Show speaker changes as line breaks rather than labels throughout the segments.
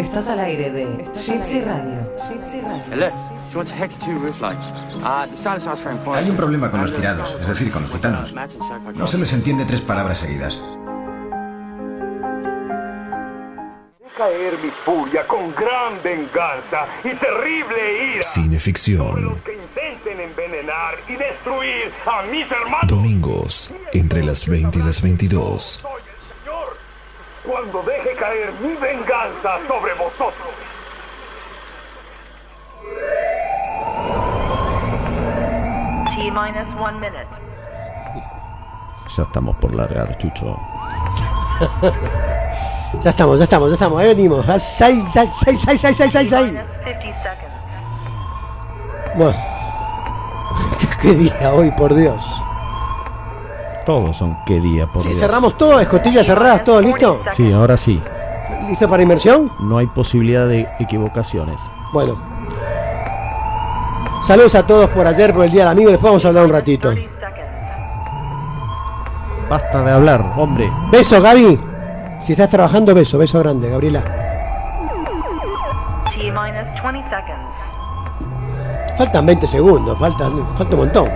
Estás al aire de Gypsy Radio. Radio.
Hay un problema con los tirados, es decir, con los gitanos. No se les entiende tres palabras seguidas.
caer mi furia con gran venganza y terrible ira.
Cineficción.
Los que intenten envenenar y destruir a mis hermanos.
Domingos, entre las 20 y las 22.
Cuando deje caer mi venganza sobre vosotros.
T minus one minute.
Ya estamos por largar, Chucho.
Ya estamos, ya estamos, ya estamos. Ahí venimos. Ah.
Minus 50 seconds.
Bueno. Qué día hoy, por Dios.
Todos son qué día, por
Si
Dios.
cerramos todo, escotillas cerradas, todo listo.
Sí, ahora sí.
¿Listo para inmersión?
No hay posibilidad de equivocaciones.
Bueno. Saludos a todos por ayer, por el Día del Amigo. Después vamos a hablar un ratito.
30 seconds.
Basta de hablar, hombre.
Beso, Gaby. Si estás trabajando, beso, beso grande, Gabriela.
T minus 20 seconds.
Faltan 20 segundos, falta, falta un montón.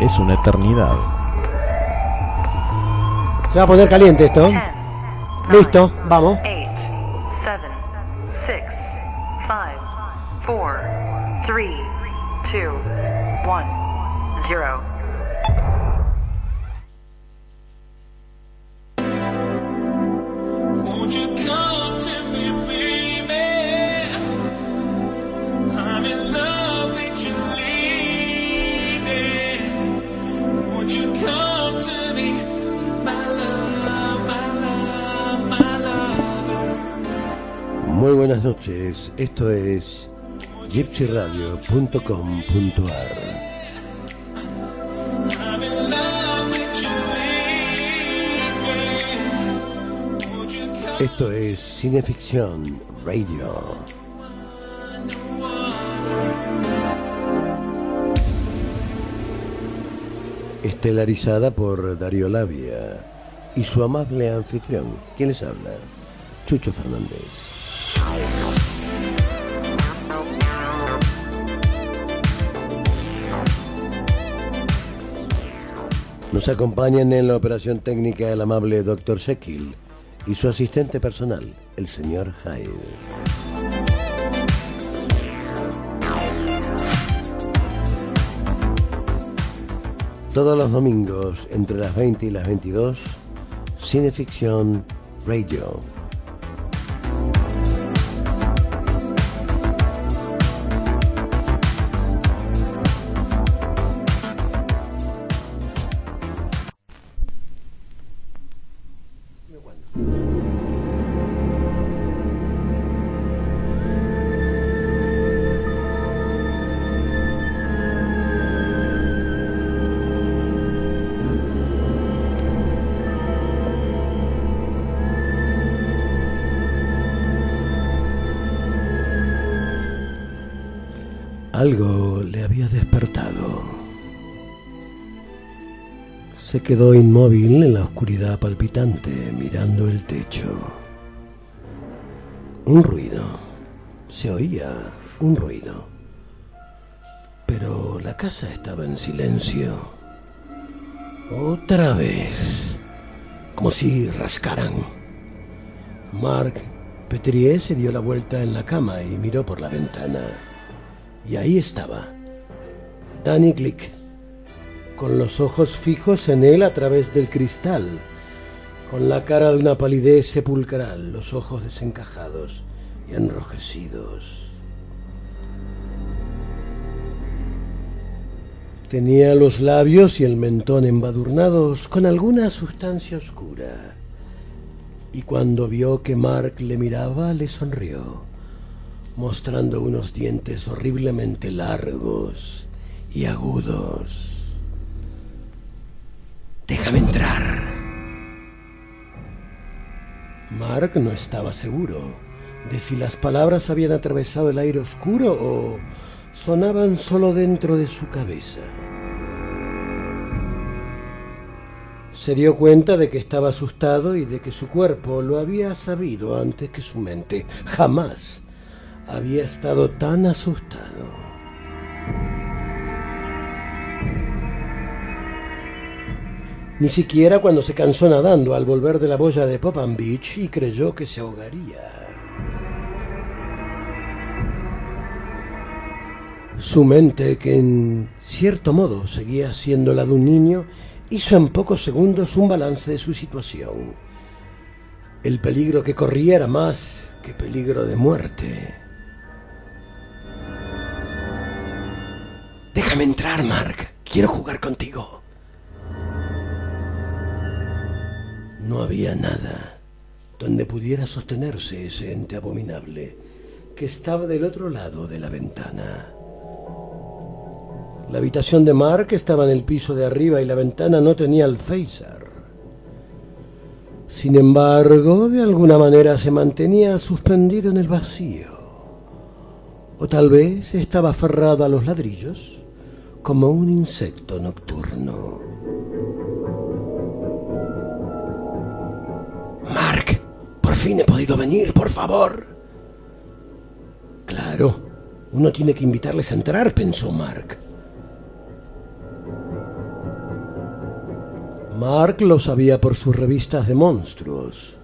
Es una eternidad.
Se va a poner caliente esto.
10,
Listo, vamos.
8, 7, 6, 5, 4, 3, 2, 1, 0.
Won't you come to
Muy buenas noches, esto es gypsyradio.com.ar? Esto es Cineficción Radio. Estelarizada por Darío Labia y su amable anfitrión. ¿Quién les habla? Chucho Fernández. Nos acompañan en la operación técnica el amable Dr. Sekil y su asistente personal, el señor Hyde. Todos los domingos, entre las 20 y las 22, Cineficción Radio. Algo le había despertado. Se quedó inmóvil en la oscuridad palpitante, mirando el techo. Un ruido. Se oía un ruido. Pero la casa estaba en silencio. Otra vez. Como si rascaran. Mark Petrier se dio la vuelta en la cama y miró por la ventana. Y ahí estaba. Danny Glick, con los ojos fijos en él a través del cristal, con la cara de una palidez sepulcral, los ojos desencajados y enrojecidos. Tenía los labios y el mentón embadurnados con alguna sustancia oscura. Y cuando vio que Mark le miraba, le sonrió mostrando unos dientes horriblemente largos y agudos. Déjame entrar. Mark no estaba seguro de si las palabras habían atravesado el aire oscuro o sonaban solo dentro de su cabeza. Se dio cuenta de que estaba asustado y de que su cuerpo lo había sabido antes que su mente. Jamás había estado tan asustado. Ni siquiera cuando se cansó nadando al volver de la boya de Popan Beach y creyó que se ahogaría. Su mente, que en cierto modo seguía siendo la de un niño, hizo en pocos segundos un balance de su situación. El peligro que corría era más que peligro de muerte. Déjame entrar, Mark. Quiero jugar contigo. No había nada donde pudiera sostenerse ese ente abominable que estaba del otro lado de la ventana. La habitación de Mark estaba en el piso de arriba y la ventana no tenía alféizar. Sin embargo, de alguna manera se mantenía suspendido en el vacío. O tal vez estaba aferrado a los ladrillos como un insecto nocturno. Mark, por fin he podido venir, por favor. Claro, uno tiene que invitarles a entrar, pensó Mark. Mark lo sabía por sus revistas de monstruos,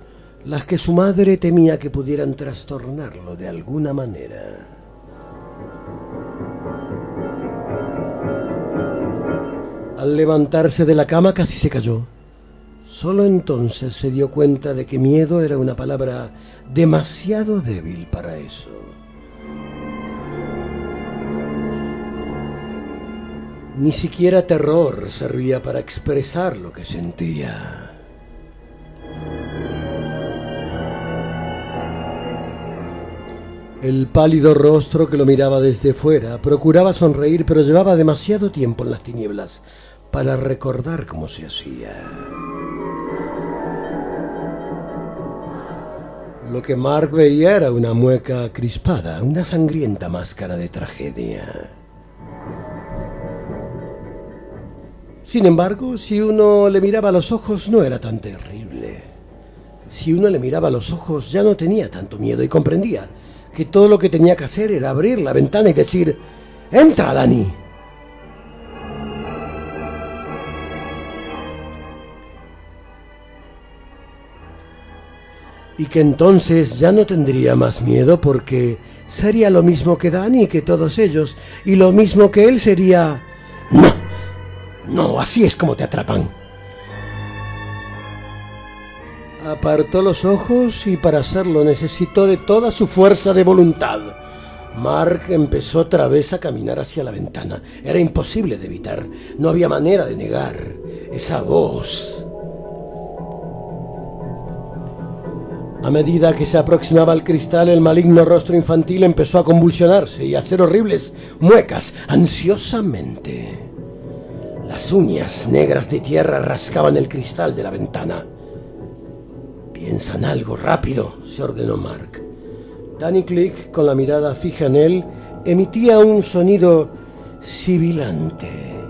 las que su madre temía que pudieran trastornarlo de alguna manera. Al levantarse de la cama casi se cayó. Solo entonces se dio cuenta de que miedo era una palabra demasiado débil para eso. Ni siquiera terror servía para expresar lo que sentía. El pálido rostro que lo miraba desde fuera procuraba sonreír, pero llevaba demasiado tiempo en las tinieblas para recordar cómo se hacía. Lo que Mark veía era una mueca crispada, una sangrienta máscara de tragedia. Sin embargo, si uno le miraba a los ojos no era tan terrible. Si uno le miraba a los ojos ya no tenía tanto miedo y comprendía que todo lo que tenía que hacer era abrir la ventana y decir, ¡Entra, Dani! Y que entonces ya no tendría más miedo porque sería lo mismo que Dani que todos ellos, y lo mismo que él sería... ¡No! No, así es como te atrapan. Apartó los ojos y para hacerlo necesitó de toda su fuerza de voluntad. Mark empezó otra vez a caminar hacia la ventana. Era imposible de evitar. No había manera de negar esa voz. A medida que se aproximaba al cristal, el maligno rostro infantil empezó a convulsionarse y a hacer horribles muecas ansiosamente. Las uñas negras de tierra rascaban el cristal de la ventana. Piensa en algo rápido, se ordenó Mark. Danny Click, con la mirada fija en él, emitía un sonido sibilante.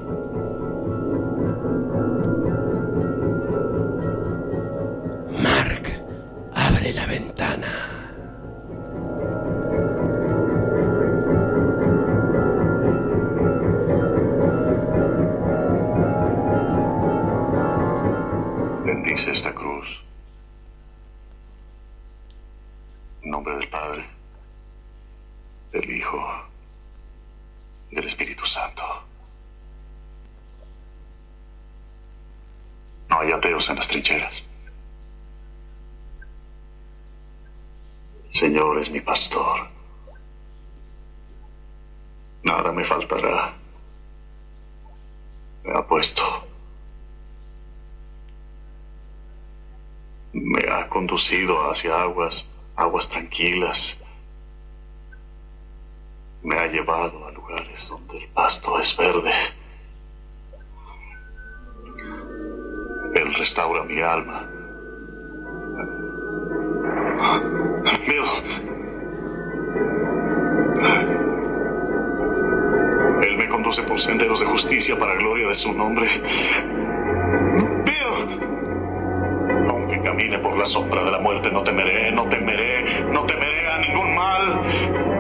En las trincheras. Señor es mi pastor. Nada me faltará. Me ha puesto me ha conducido hacia aguas, aguas tranquilas. Me ha llevado a lugares donde el pasto es verde. Restaura mi alma. Bill. Él me conduce por senderos de justicia para gloria de su nombre. Bill. camine por la sombra de la muerte, no temeré, no temeré, no temeré a ningún mal.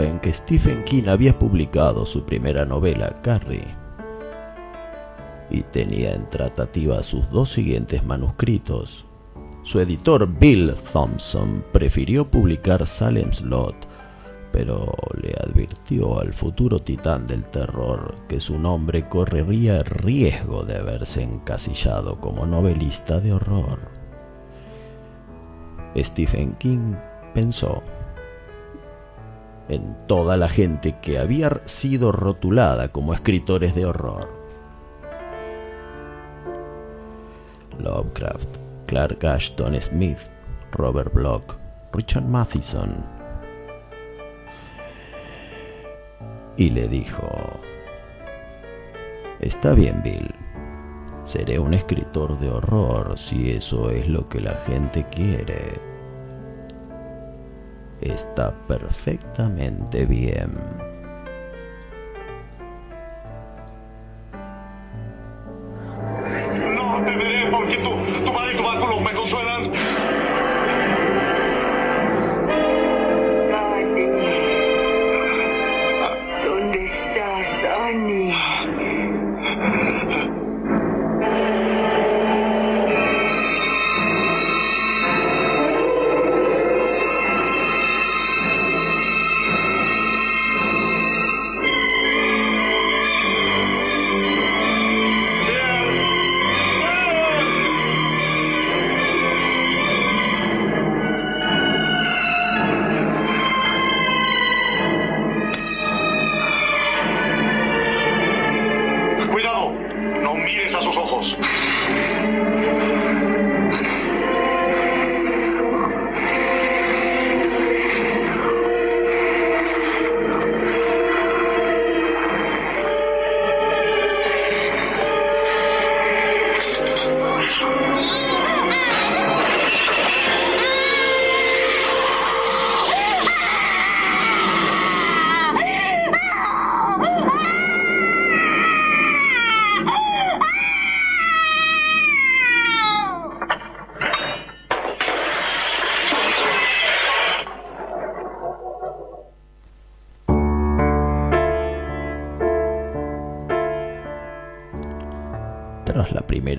En que Stephen King había publicado su primera novela, Carrie, y tenía en tratativa sus dos siguientes manuscritos, su editor Bill Thompson prefirió publicar Salem's Lot, pero le advirtió al futuro titán del terror que su nombre correría riesgo de verse encasillado como novelista de horror. Stephen King pensó en toda la gente que había sido rotulada como escritores de horror. Lovecraft, Clark Ashton Smith, Robert Bloch, Richard Matheson. Y le dijo, Está bien, Bill. Seré un escritor de horror si eso es lo que la gente quiere. Está perfectamente bien.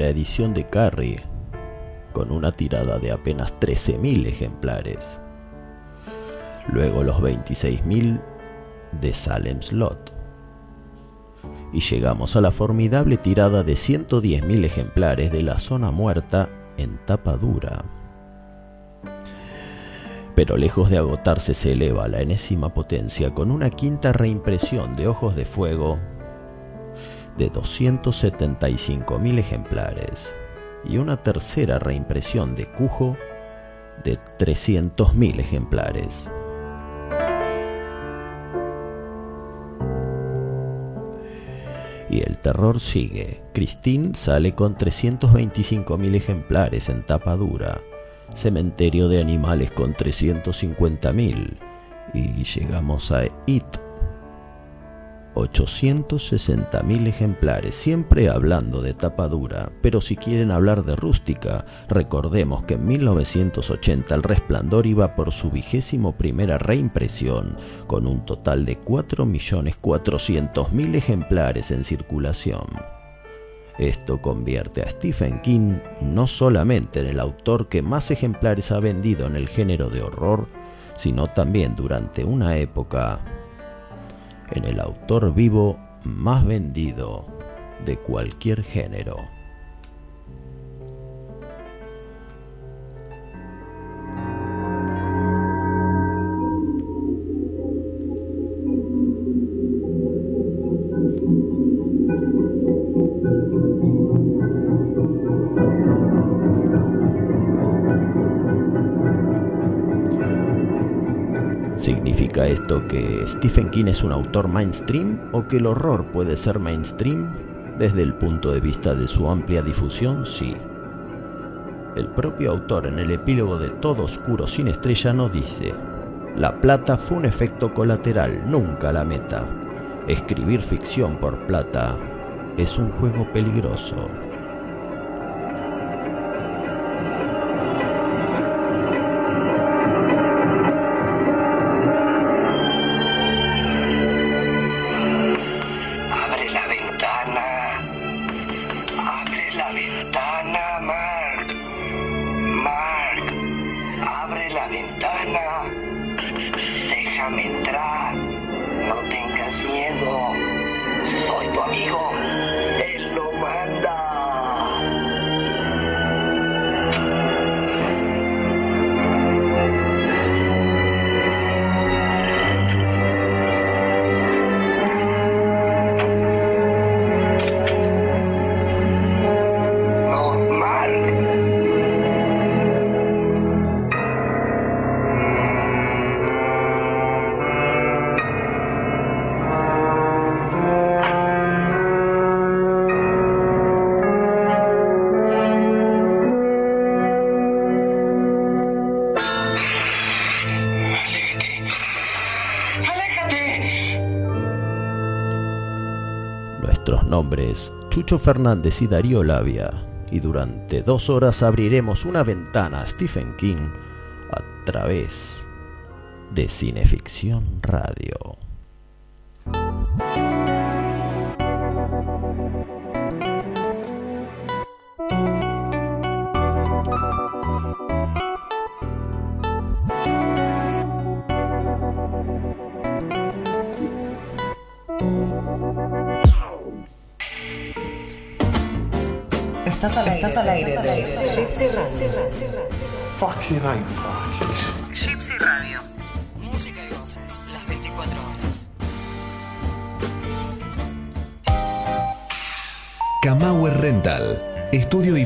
Edición de Carrie, con una tirada de apenas 13.000 ejemplares, luego los 26.000 de Salem's Lot, y llegamos a la formidable tirada de 110.000 ejemplares de La Zona Muerta en tapa dura. Pero lejos de agotarse se eleva a la enésima potencia con una quinta reimpresión de Ojos de Fuego de 275.000 ejemplares y una tercera reimpresión de Cujo de 300.000 ejemplares. Y el terror sigue. Christine sale con 325.000 ejemplares en tapa dura. Cementerio de animales con 350.000. Y llegamos a It 860.000 ejemplares, siempre hablando de tapa dura, pero si quieren hablar de rústica, recordemos que en 1980 El Resplandor iba por su vigésimo primera reimpresión, con un total de 4.400.000 ejemplares en circulación. Esto convierte a Stephen King no solamente en el autor que más ejemplares ha vendido en el género de horror, sino también durante una época en el autor vivo más vendido de cualquier género. ¿Significa esto que Stephen King es un autor mainstream o que el horror puede ser mainstream? Desde el punto de vista de su amplia difusión, sí. El propio autor en el epílogo de Todo Oscuro sin Estrella nos dice, La plata fue un efecto colateral, nunca la meta. Escribir ficción por plata es un juego peligroso. Chucho Fernández y Darío Labia. Y durante dos horas abriremos una ventana a Stephen King a través de Cineficción Radio.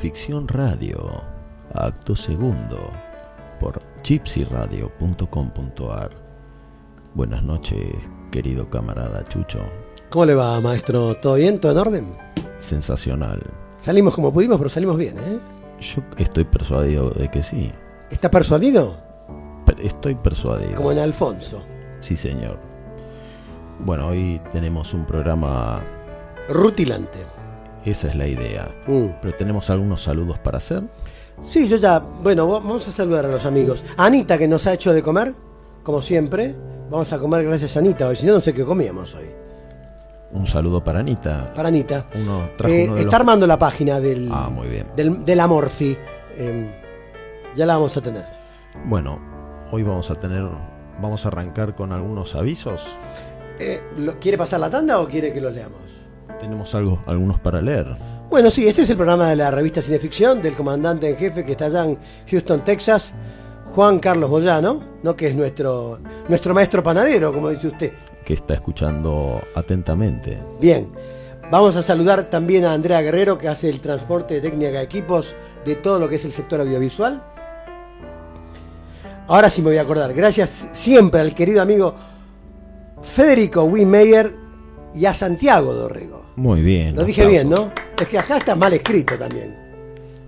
es Cineficción Radio, acto segundo, por gypsyradio.com.ar. Buenas noches, querido camarada Chucho.
¿Cómo le va, maestro? ¿Todo bien? ¿Todo en orden?
Sensacional.
Salimos como pudimos, pero salimos bien, ¿eh?
Yo estoy persuadido de que sí.
¿Está persuadido?
Per- Estoy persuadido.
Como en Alfonso.
Sí, señor. Bueno, hoy tenemos un programa,
Rutilante.
Esa es la idea.
Mm.
Pero tenemos algunos saludos para hacer.
Sí, yo ya. Bueno, va- vamos a saludar a los amigos. A Anita, que nos ha hecho de comer, como siempre. Vamos a comer gracias a Anita hoy, si no, no sé qué comíamos hoy.
Un saludo para Anita.
Para Anita.
Uno
Eh,
uno de
está
los-
armando la página del,
Ah, muy bien.
del, del Amorfi. Eh, ya la vamos a tener.
Bueno, hoy vamos a tener, vamos a arrancar con algunos avisos.
Eh, ¿lo- ¿Quiere pasar la tanda o quiere que los leamos?
Tenemos algo, algunos para leer.
Bueno, sí, este es el programa de la revista Cineficción del comandante en jefe que está allá en Houston, Texas, Juan Carlos Moyano, ¿no? que es nuestro, nuestro maestro panadero, como dice usted.
que está escuchando atentamente.
Bien, vamos a saludar también a Andrea Guerrero, que hace el transporte de técnica de equipos de todo lo que es el sector audiovisual. Ahora sí me voy a acordar. Gracias siempre al querido amigo Federico Winmeyer y a Santiago Dorrego.
Muy bien.
Lo dije bien, ¿no? Es que acá está mal escrito también.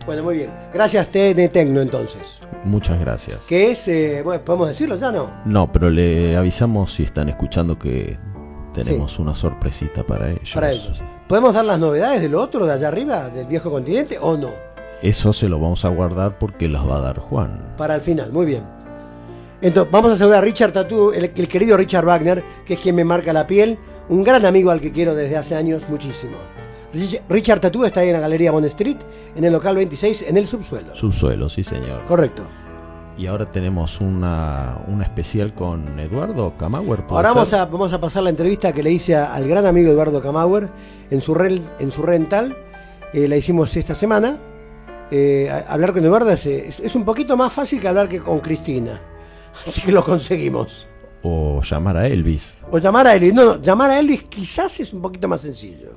Bueno, muy bien. Gracias TN Tecno entonces.
Muchas gracias.
Que es, eh, bueno, podemos decirlo ya, ¿no?
No, pero le avisamos si están escuchando que tenemos una sorpresita para ellos.
Para ellos. ¿Podemos dar las novedades de lo otro de allá arriba, del viejo continente, o no?
Eso se lo vamos a guardar porque las va a dar Juan.
Para el final, muy bien. Entonces, vamos a saludar a Richard Tatú, el, el querido Richard Wagner, que es quien me marca la piel, un gran amigo al que quiero desde hace años muchísimo. Rich- Richard Tatú está ahí en la Galería Bond Street, en el local 26, en el subsuelo.
Subsuelo, sí señor.
Correcto.
Y ahora tenemos una, una especial con Eduardo Camauer. ¿puede
Ahora vamos a, vamos a pasar la entrevista que le hice a- al gran amigo Eduardo Camauer en su, rel- en su rental eh, la hicimos esta semana. Eh, a- hablar con Eduardo es, es- es un poquito más fácil que hablar que con Cristina. Así que lo conseguimos.
O llamar a Elvis.
O llamar a Elvis. No, no, llamar a Elvis quizás es un poquito más sencillo.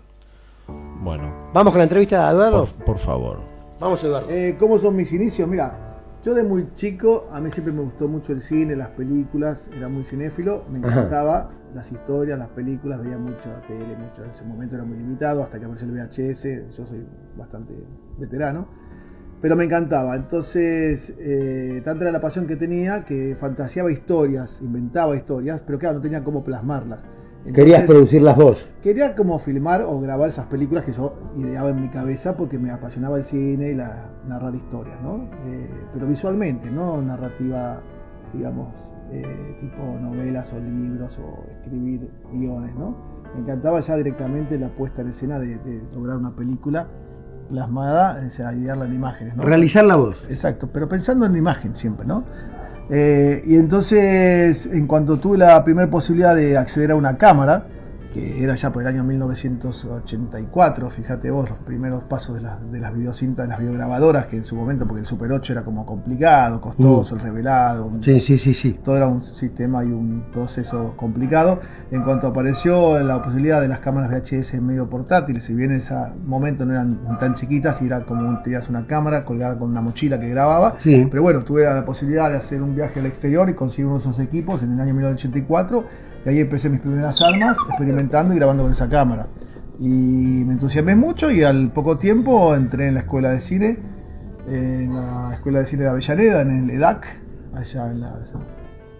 Bueno,
Vamos con la entrevista de Eduardo.
por, por favor.
Vamos, Eduardo.
Eh, ¿Cómo son mis inicios? Mira, yo de muy chico, a mí siempre me gustó mucho el cine, las películas, era muy cinéfilo, me
Ajá.
encantaba las historias, las películas, veía mucho la tele, mucho, en ese momento era muy limitado, hasta que apareció el VHS, yo soy bastante veterano, pero me encantaba, entonces, eh, tanta era la pasión que tenía que fantaseaba historias, inventaba historias, pero claro, no tenía cómo plasmarlas.
Querías
Entonces,
producirlas vos.
Quería como filmar o grabar esas películas que yo ideaba en mi cabeza porque me apasionaba el cine y la, narrar historias, ¿no? Eh, pero visualmente, no narrativa, digamos, eh, tipo novelas o libros o escribir guiones, ¿no? Me encantaba ya directamente la puesta en escena de, de lograr una película plasmada, o sea, idearla en imágenes, ¿no?
Realizar la voz.
Exacto, pero pensando en la imagen siempre, ¿no? Eh, y entonces, en cuanto tuve la primera posibilidad de acceder a una cámara, que era ya por el año 1984, fíjate vos, los primeros pasos de, las- de las videocintas, de las videograbadoras, que en su momento, porque el Super 8 era como complicado, costoso, el revelado, un-
Sí, sí, sí, sí.
todo era un sistema y un proceso complicado. En cuanto apareció la posibilidad de las cámaras VHS medio portátiles, si bien en ese momento no eran tan chiquitas, y era como tenías una cámara colgada con una mochila que grababa,
Sí.
pero bueno, tuve la posibilidad de hacer un viaje al exterior y conseguir uno de esos equipos en el año 1984, y ahí empecé mis primeras armas, experimentando y grabando con esa cámara. Y me entusiasmé mucho y al poco tiempo entré en la escuela de cine, en la escuela de cine de Avellaneda, en el EDAC, allá en la,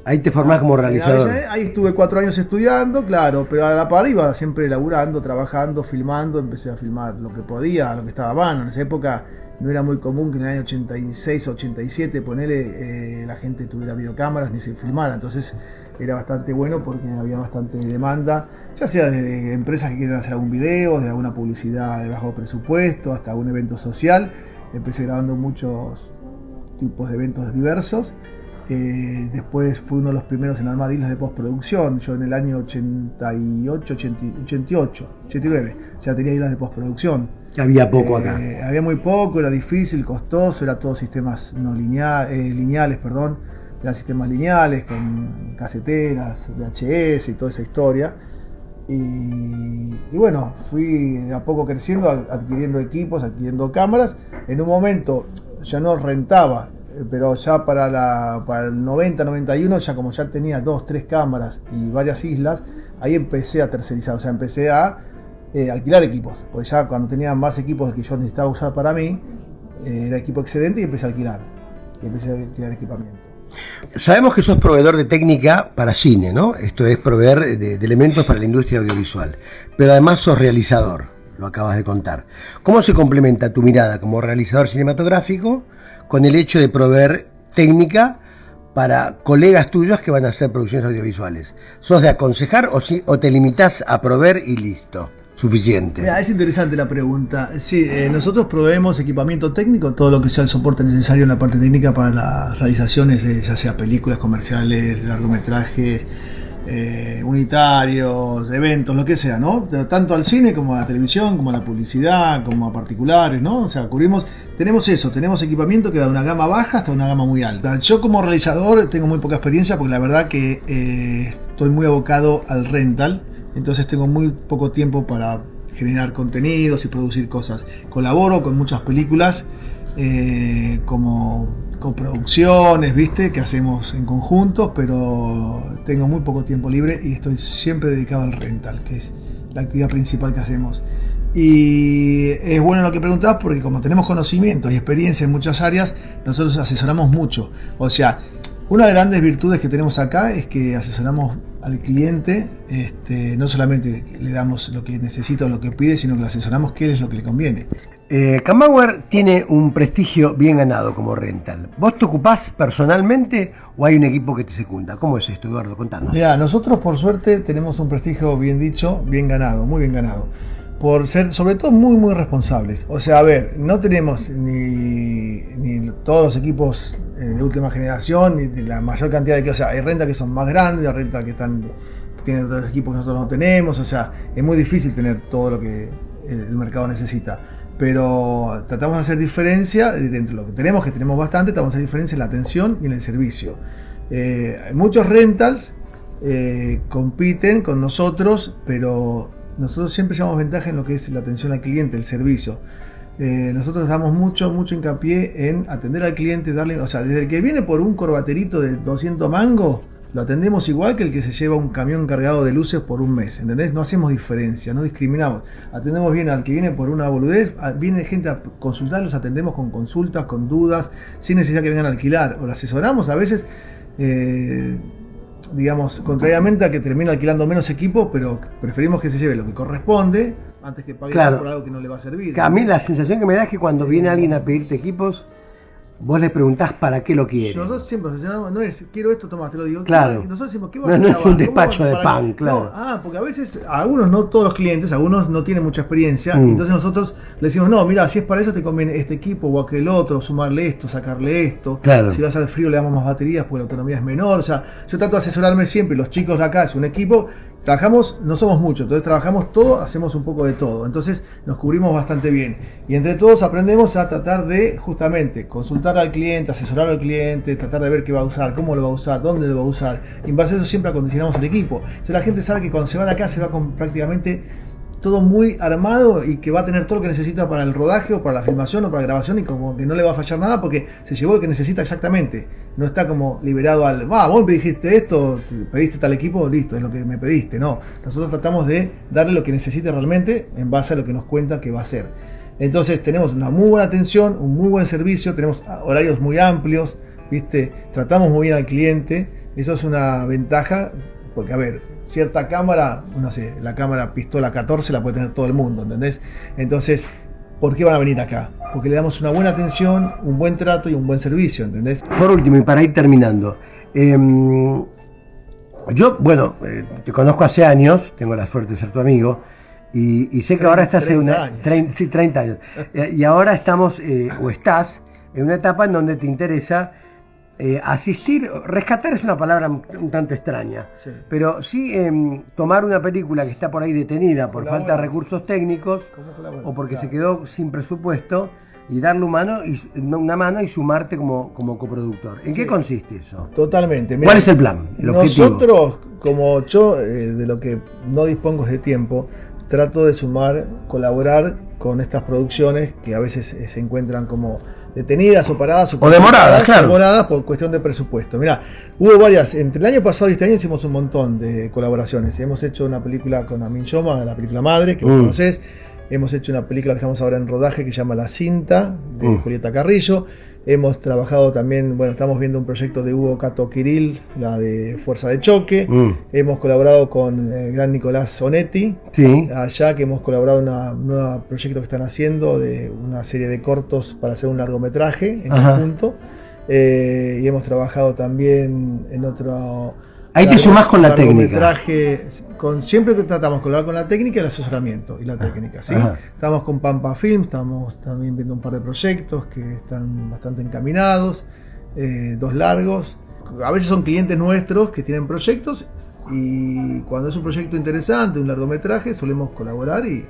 Ahí te formás como realizador.
Ahí, ahí estuve cuatro años estudiando, claro, pero a la par iba siempre laburando, trabajando, filmando, empecé a filmar lo que podía, lo que estaba a mano. En esa época no era muy común que en el año 86 o 87, ponele, eh, la gente tuviera videocámaras ni se filmara, entonces era bastante bueno porque había bastante demanda, ya sea de, de empresas que quieren hacer algún video, de alguna publicidad de bajo presupuesto, hasta un evento social. Empecé grabando muchos tipos de eventos diversos. Eh, después fui uno de los primeros en armar islas de postproducción. Yo en el año 88, 80 88, 89 ya tenía islas de postproducción.
Había poco
Eh,
acá.
Había muy poco, era difícil, costoso, era todo sistemas no eh, lineales, perdón. Eran sistemas lineales con caseteras, VHS y toda esa historia. Y, y bueno, fui de a poco creciendo, ad- adquiriendo equipos, adquiriendo cámaras. En un momento ya no rentaba, eh, pero ya para, la, para el 90-91, ya como ya tenía dos, tres cámaras y varias islas, ahí empecé a tercerizar, o sea, empecé a eh, alquilar equipos. Porque ya cuando tenía más equipos que yo necesitaba usar para mí, eh, era equipo excedente y empecé a alquilar. Y empecé a alquilar equipamiento.
Sabemos que sos proveedor de técnica para cine, ¿no? Esto es proveer de, elementos para la industria audiovisual. Pero además sos realizador, lo acabas de contar. ¿Cómo se complementa tu mirada como realizador cinematográfico con el hecho de proveer técnica para colegas tuyos que van a hacer producciones audiovisuales? ¿Sos de aconsejar o, si- o te limitas a proveer y listo? Suficiente.
Es interesante la pregunta. Sí, eh, nosotros proveemos equipamiento técnico, todo lo que sea el soporte necesario en la parte técnica para las realizaciones de ya sea películas comerciales, largometrajes, eh, unitarios, eventos, lo que sea, ¿no? Tanto al cine como a la televisión, como a la publicidad, como a particulares, ¿no? O sea, cubrimos, tenemos eso, tenemos equipamiento que va de una gama baja hasta una gama muy alta. Yo como realizador tengo muy poca experiencia porque la verdad que eh, estoy muy abocado al rental, entonces tengo muy poco tiempo para generar contenidos y producir cosas. Colaboro con muchas películas eh, como coproducciones, ¿viste? Que hacemos en conjunto, pero tengo muy poco tiempo libre y estoy siempre dedicado al rental, que es la actividad principal que hacemos. Y es bueno lo que preguntabas porque como tenemos conocimiento y experiencia en muchas áreas, nosotros asesoramos mucho. O sea, una de las grandes virtudes que tenemos acá es que asesoramos al cliente, este, no solamente le damos lo que necesita o lo que pide, sino que le asesoramos qué es lo que le conviene.
Eh, tiene un prestigio bien ganado como rental. ¿Vos te ocupás personalmente o hay un equipo que te secunda? ¿Cómo es esto, Eduardo? Contanos.
Mira, nosotros por suerte tenemos un prestigio bien dicho, bien ganado, muy bien ganado. Por ser, sobre todo, muy, muy responsables. O sea, a ver, no tenemos ni, todos los equipos eh, de última generación, ni de la mayor cantidad de que, o sea, hay rentas que son más grandes, hay rentas que están, tienen otros equipos que nosotros no tenemos, o sea, es muy difícil tener todo lo que el mercado necesita. pero tratamos de hacer diferencia dentro de lo que tenemos, que tenemos bastante, tratamos de hacer diferencia en la atención y en el servicio. Eh, muchos rentals eh, compiten con nosotros, pero nosotros siempre llevamos ventaja en lo que es la atención al cliente, el servicio. Eh, nosotros damos mucho, mucho hincapié en atender al cliente, darle, o sea, desde el que viene por un corbaterito de 200 mangos, lo atendemos igual que el que se lleva un camión cargado de luces por un mes, ¿entendés? No hacemos diferencia, no discriminamos. Atendemos bien al que viene por una boludez, viene gente a consultar, los atendemos con consultas, con dudas, sin necesidad que vengan a alquilar, o lo asesoramos a veces, eh, digamos, contrariamente a que termine alquilando menos equipo, pero preferimos que se lleve lo que corresponde antes que pague
Claro.
por algo que no le va a servir.
Que a mí la sensación que me da es que cuando viene alguien a pedirte equipos, vos le preguntás para qué lo quiere.
Nosotros siempre asesoramos, no es, quiero esto, toma, te lo digo.
Claro.
¿Qué- Nosotros decimos, ¿qué
No,
vas a
no es un
¿Cómo
despacho de pan,
qué?
claro.
No, ah, porque a veces, a algunos, no todos los clientes, algunos no tienen mucha experiencia,
Mm.
entonces nosotros le decimos, no, mira, si es para eso te conviene este equipo o aquel otro, sumarle esto, sacarle esto.
Claro.
Si vas al frío le damos más baterías porque la autonomía es menor. O sea, yo trato de asesorarme siempre, los chicos de acá es un equipo, trabajamos, no somos muchos, entonces trabajamos todo, hacemos un poco de todo, entonces nos cubrimos bastante bien. Y entre todos aprendemos a tratar de justamente consultar al cliente, asesorar al cliente, tratar de ver qué va a usar, cómo lo va a usar, dónde lo va a usar. Y en base a eso siempre acondicionamos el equipo. Entonces la gente sabe que cuando se va de acá se va con prácticamente todo muy armado y que va a tener todo lo que necesita para el rodaje o para la filmación o para la grabación y como que no le va a fallar nada porque se llevó lo que necesita exactamente. No está como liberado al, va, vos me dijiste esto, te pediste tal equipo, listo, es lo que me pediste. No, nosotros tratamos de darle lo que necesite realmente en base a lo que nos cuenta que va a hacer. Entonces tenemos una muy buena atención, un muy buen servicio, tenemos horarios muy amplios, ¿viste? Tratamos muy bien al cliente, eso es una ventaja, porque a ver, cierta cámara, no sé, la cámara pistola 14 la puede tener todo el mundo, ¿entendés? Entonces, ¿por qué van a venir acá? Porque le damos una buena atención, un buen trato y un buen servicio, ¿entendés?
Por último, y para ir terminando, em, yo, bueno, eh, te conozco hace años, tengo la suerte de ser tu amigo, y, y sé que ahora estás en
30
una...
años.
trein- sí, 30 años. Eh, y ahora estamos, eh, o estás, en una etapa en donde te interesa eh, asistir, rescatar es una palabra un, tanto extraña,
Sí.
pero sí em, tomar una película que está por ahí detenida por falta de recursos técnicos o porque se quedó sin presupuesto y darle una mano y, una mano y sumarte como, como coproductor. ¿En qué consiste eso?
Totalmente.
¿Cuál es el plan? El objetivo?
nosotros, como yo, eh, de lo que no dispongo de tiempo, trato de sumar, colaborar con estas producciones que a veces eh, se encuentran como detenidas o paradas
O demoradas, claro.
demoradas por cuestión de presupuesto. Mira, hubo varias, entre el año pasado y este año hicimos un montón de colaboraciones. Hemos hecho una película con Amin Yoma, la película Madre, que vos
Mm.
conocés. Hemos hecho una película que estamos ahora en rodaje que se llama La Cinta, de
Mm.
Julieta Carrillo. Hemos trabajado también, bueno, estamos viendo un proyecto de Hugo Cato Quiril, la de Fuerza de Choque.
Mm.
Hemos colaborado con el gran Nicolás Sonetti,
Sí.
allá que hemos colaborado en un nuevo proyecto que están haciendo de una serie de cortos para hacer un largometraje en
Ajá.
conjunto. Eh, y hemos trabajado también en otro
Ahí te sumás con la técnica.
Con, siempre que tratamos de colaborar con la técnica y el asesoramiento y la técnica. ¿sí?
Ajá.
Estamos con Pampa Film, estamos también viendo un par de proyectos que están bastante encaminados, eh, dos largos. A veces son clientes nuestros que tienen proyectos y cuando es un proyecto interesante, un largometraje, solemos colaborar y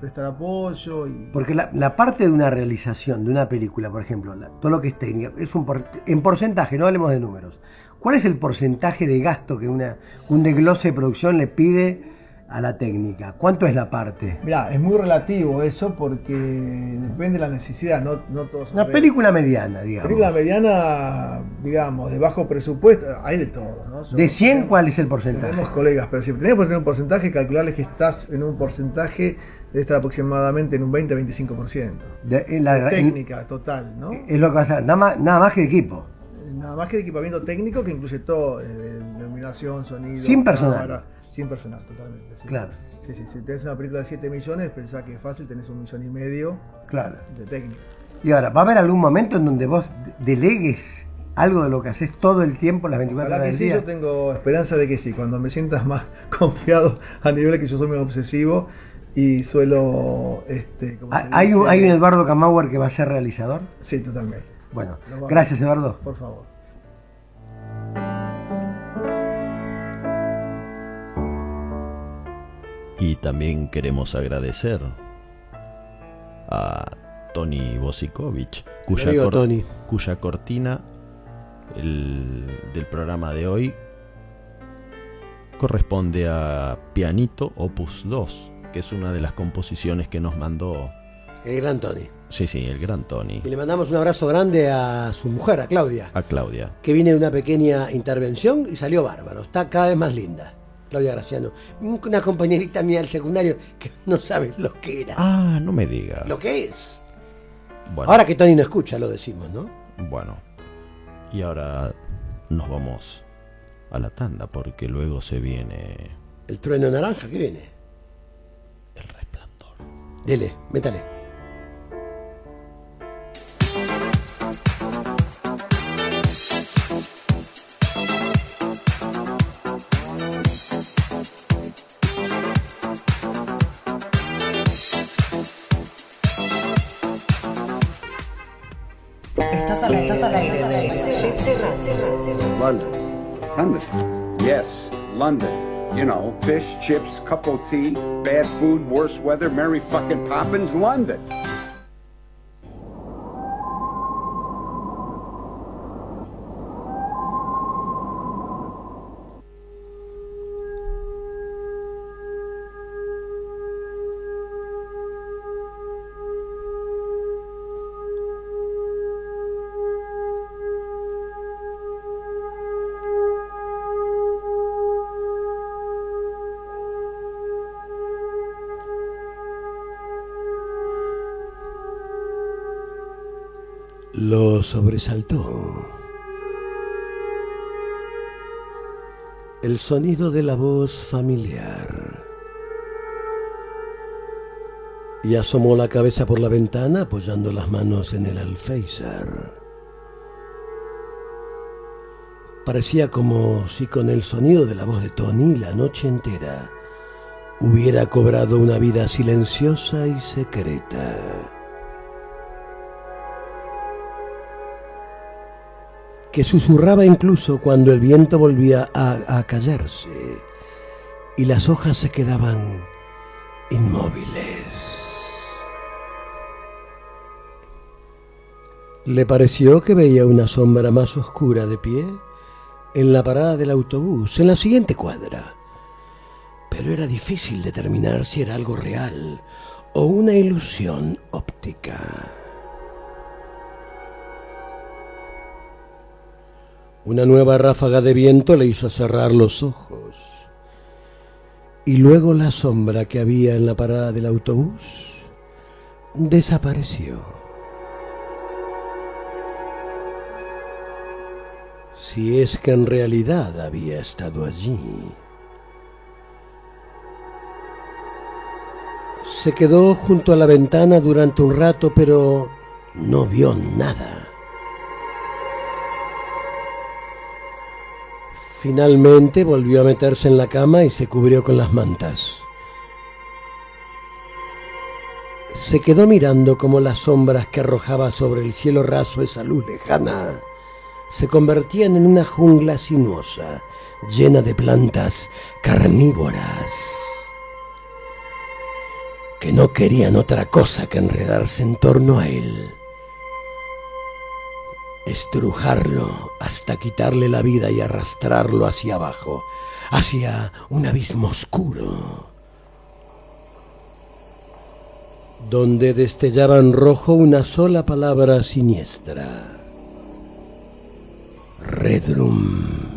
prestar apoyo. Y...
Porque la, la parte de una realización de una película, por ejemplo, la- todo lo que es técnica, es un por- en porcentaje, no hablemos de números. ¿Cuál es el porcentaje de gasto que una, un desglose de producción le pide a la técnica? ¿Cuánto es la parte?
Mirá, es muy relativo eso porque depende de la necesidad, no, no todos
Una película mediana, digamos.
Película mediana, digamos, de bajo presupuesto, hay de todo, ¿no?
¿De 100 cuál es el porcentaje?
Tenemos colegas, pero si tenemos que tener un porcentaje, calcularles que estás en un porcentaje de estar aproximadamente en un 20-25%.
De- en la-
de
en-
técnica total, ¿no?
Es lo que pasa, nada más, nada más que de equipo.
Nada más que de equipamiento técnico que incluye todo, eh, de iluminación, sonido.
Sin personal.
cámara, sin personal, totalmente. sí.
Claro.
Sí, sí, si tenés una película de 7 millones, pensá que es fácil, tenés un millón y medio
Claro.
de técnica.
Y ahora, ¿va a haber algún momento en donde vos de- delegues algo de lo que haces todo el tiempo, las 24
Ojalá
horas
que
del
sí,
día?
yo tengo esperanza de que sí, cuando me sientas más confiado a nivel que yo soy muy obsesivo y suelo... Este, ¿cómo se
¿Hay un,
dice?
¿Hay un Eduardo Camauer que va a ser realizador?
Sí, totalmente.
Bueno, gracias Eduardo.
Por favor.
Y también queremos agradecer a Tony Bosikovich, cuya,
amigo
cor-
Tony.
cuya cortina el- del programa de hoy corresponde a Pianito Opus 2, que es una de las composiciones que nos mandó.
El gran Tony.
Sí, sí, el gran Tony.
Y le mandamos un abrazo grande a su mujer, a Claudia,
A Claudia.
que viene de una pequeña intervención y salió bárbaro. Está cada vez más linda. Claudia Graciano. Una compañerita mía del secundario que no sabe lo que era.
Ah, no me diga.
Lo que es.
Bueno,
Ahora que Tony no escucha, lo decimos, ¿no?
bueno. Y ahora nos vamos a la tanda porque luego se viene
El trueno naranja, ¿qué viene?
el resplandor.
Dele, métale.
London. London? Yes, London. You know, fish, chips, cup of tea, bad food, worse weather, Mary fucking Poppins, London.
Sobresaltó. El sonido de la voz familiar. Y asomó la cabeza por la ventana apoyando las manos en el alféizar. Parecía como si con el sonido de la voz de Tony la noche entera hubiera cobrado una vida silenciosa y secreta. Que susurraba incluso cuando el viento volvía a, a callarse y las hojas se quedaban inmóviles. Le pareció que veía una sombra más oscura de pie en la parada del autobús, en la siguiente cuadra. Pero era difícil determinar si era algo real o una ilusión óptica. Una nueva ráfaga de viento le hizo cerrar los ojos. Y luego la sombra que había en la parada del autobús desapareció. Si es que en realidad había estado allí. Se quedó junto a la ventana durante un rato, pero no vio nada. Finalmente volvió a meterse en la cama y se cubrió con las mantas. Se quedó mirando cómo las sombras que arrojaba sobre el cielo raso esa luz lejana se convertían en una jungla sinuosa, llena de plantas carnívoras, que no querían otra cosa que enredarse en torno a él estrujarlo hasta quitarle la vida y arrastrarlo hacia abajo, hacia un abismo oscuro, donde destellaba en rojo una sola palabra siniestra. Redrum.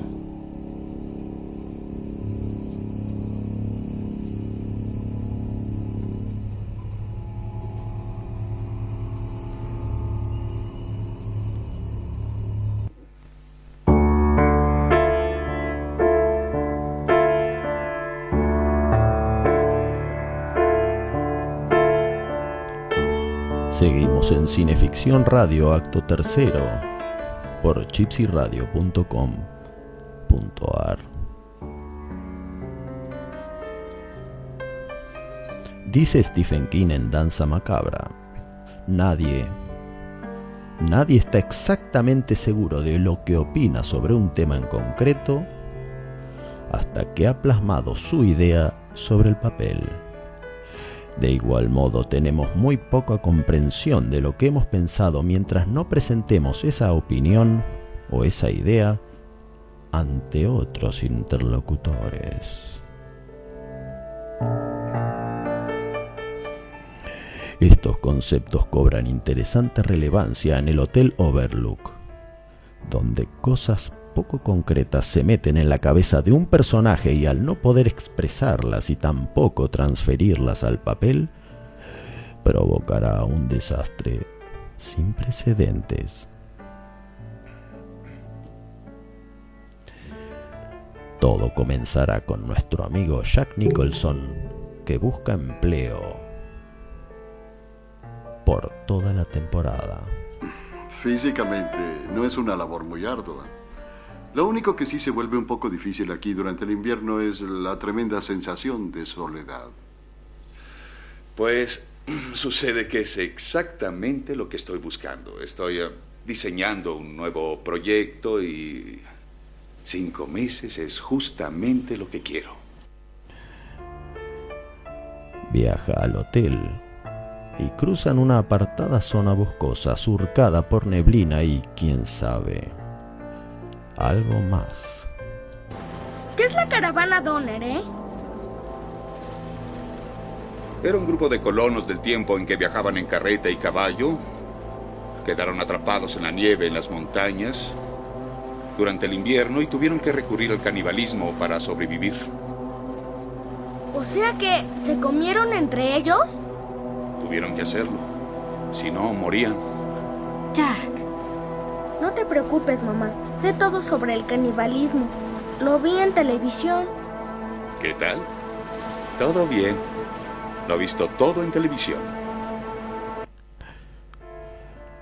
Seguimos en Cineficción Radio, acto tercero, por chipsyradio.com.ar. Dice Stephen King en Danza Macabra, nadie, nadie está exactamente seguro de lo que opina sobre un tema en concreto hasta que ha plasmado su idea sobre el papel. De igual modo, tenemos muy poca comprensión de lo que hemos pensado mientras no presentemos esa opinión o esa idea ante otros interlocutores. Estos conceptos cobran interesante relevancia en el Hotel Overlook, donde cosas poco concretas se meten en la cabeza de un personaje y al no poder expresarlas y tampoco transferirlas al papel, provocará un desastre sin precedentes. Todo comenzará con nuestro amigo Jack Nicholson, que busca empleo por toda la temporada.
Físicamente no es una labor muy ardua. Lo único que sí se vuelve un poco difícil aquí durante el invierno es la tremenda sensación de soledad.
Pues sucede que es exactamente lo que estoy buscando. Estoy eh, diseñando un nuevo proyecto y cinco meses es justamente lo que quiero.
Viaja al hotel y cruzan una apartada zona boscosa surcada por neblina y, quién sabe, algo más.
¿Qué es la caravana Donner, eh?
Era un grupo de colonos del tiempo en que viajaban en carreta y caballo. Quedaron atrapados en la nieve en las montañas durante el invierno y tuvieron que recurrir al canibalismo para sobrevivir.
O sea que, ¿se comieron entre ellos?
Tuvieron que hacerlo. Si no, morían.
Jack. No te preocupes, mamá. Sé todo sobre el canibalismo. Lo vi en televisión.
¿Qué tal? Todo bien. Lo he visto todo en televisión.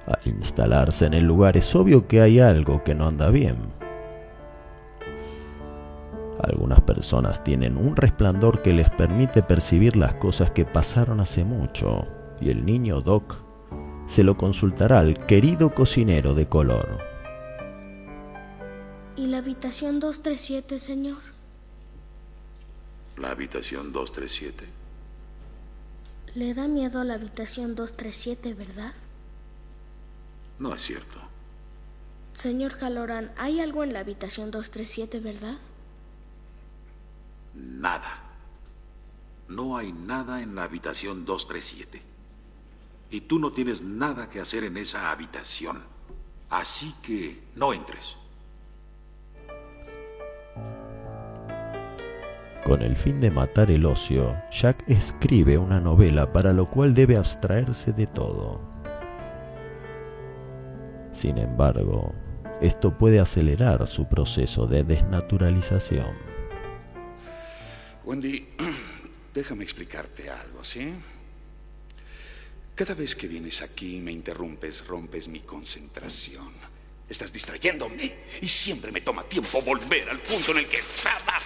Al instalarse en el lugar es obvio que hay algo que no anda bien. Algunas personas tienen un resplandor que les permite percibir las cosas que pasaron hace mucho, y el niño Doc se lo consultará al querido cocinero de color.
¿Y la habitación 237, señor?
La habitación 237.
Le da miedo a la habitación 237, ¿verdad?
No es cierto.
Señor Halloran, hay algo en la habitación 237, ¿verdad?
Nada. No hay nada en la habitación 237. Y tú no tienes nada que hacer en esa habitación. Así que no entres.
Con el fin de matar el ocio, Jack escribe una novela para lo cual debe abstraerse de todo. Sin embargo, esto puede acelerar su proceso de desnaturalización.
Wendy, déjame explicarte algo, ¿sí? Cada vez que vienes aquí y me interrumpes, rompes mi concentración. Estás distrayéndome y siempre me toma tiempo volver al punto en el que estaba.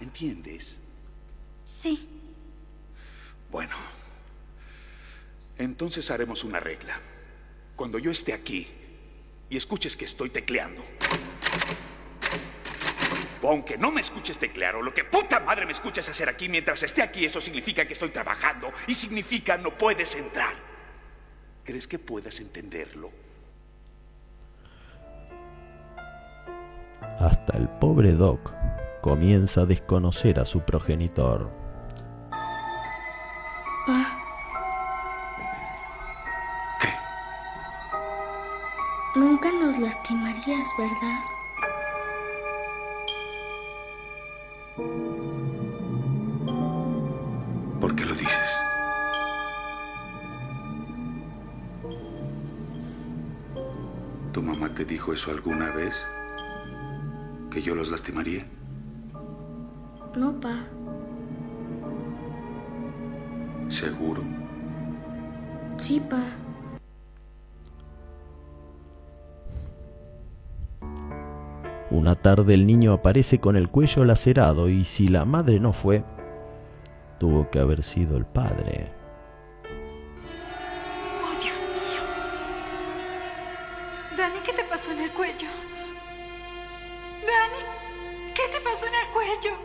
¿Entiendes?
Sí.
Bueno, entonces haremos una regla. Cuando yo esté aquí y escuches que estoy tecleando, o aunque no me escuches teclear, o lo que puta madre me escuches hacer aquí mientras esté aquí, eso significa que estoy trabajando y significa no puedes entrar. ¿Crees que puedas entenderlo?
Hasta el pobre Doc comienza a desconocer a su progenitor.
Pa. Nunca nos lastimarías, ¿verdad?
Te dijo eso alguna vez? ¿Que yo los lastimaría?
No, pa.
¿Seguro?
Sí, pa.
Una tarde el niño aparece con el cuello lacerado y si la madre no fue, tuvo que haber sido el padre.
Dani, ¿qué te pasó en el cuello?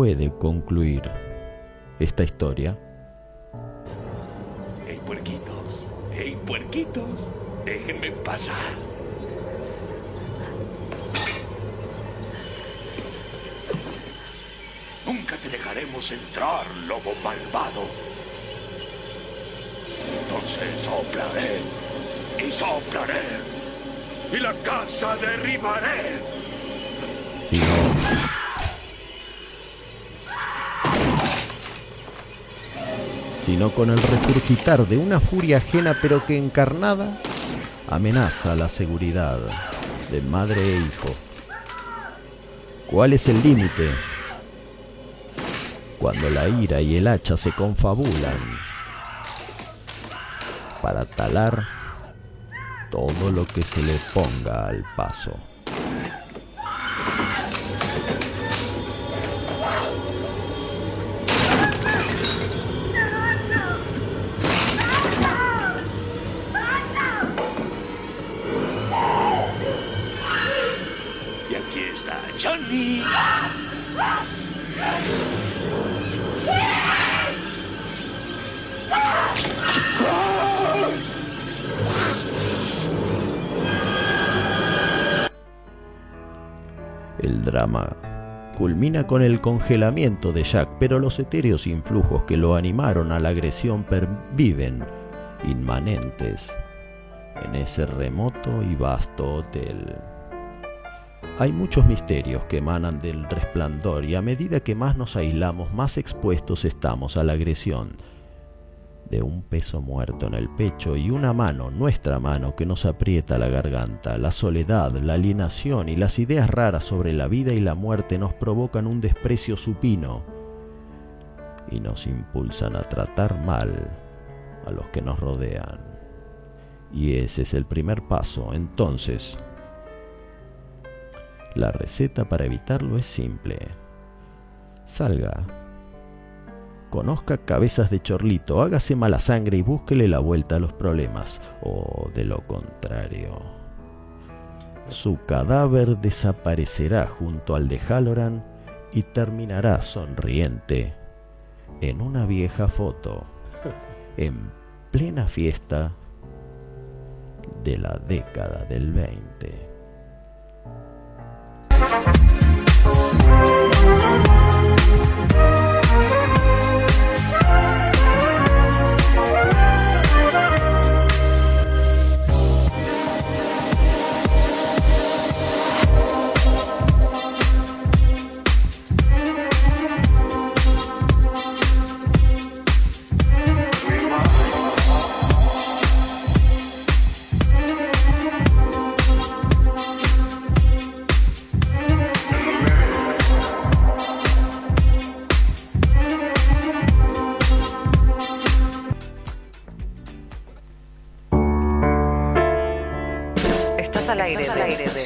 Puede concluir esta historia?
¡Ey, puerquitos! ¡Ey, puerquitos! Déjenme pasar. Nunca te dejaremos entrar, lobo malvado. Entonces soplaré y soplaré y la casa derribaré.
Si no, sino con el resurgitar de una furia ajena pero que encarnada amenaza la seguridad de madre e hijo. ¿Cuál es el límite? Cuando la ira y el hacha se confabulan para talar todo lo que se le ponga al paso. El drama culmina con el congelamiento de Jack, pero los etéreos influjos que lo animaron a la agresión perviven inmanentes en ese remoto y vasto hotel. Hay muchos misterios que emanan del resplandor y a medida que más nos aislamos, más expuestos estamos a la agresión de un peso muerto en el pecho y una mano, nuestra mano, que nos aprieta la garganta. La soledad, la alienación y las ideas raras sobre la vida y la muerte nos provocan un desprecio supino y nos impulsan a tratar mal a los que nos rodean. Y ese es el primer paso. Entonces, la receta para evitarlo es simple. Salga, conozca cabezas de chorlito, hágase mala sangre y búsquele la vuelta a los problemas. O de lo contrario, su cadáver desaparecerá junto al de Halloran y terminará sonriente en una vieja foto, en plena fiesta de la década del 20.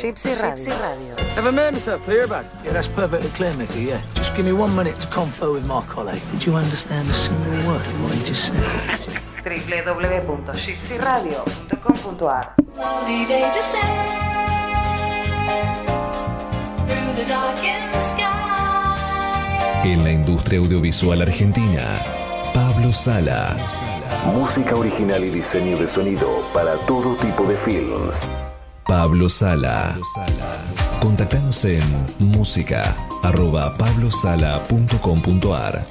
De, Gypsy Radio.
Have I made myself clear, Baz? Yeah, that's perfectly clear, Mickey, yeah. Just give me one minute to confer with my colleague. Did you understand a single word of what he just said?
www.gypsyradio.com.ar
Lonely day to sail through the darkened sky.
En la industria audiovisual argentina, Pablo Sala.
Música original y diseño de sonido para todo tipo de films.
Pablo Sala. Contactanos en música arroba pablosala.com.ar.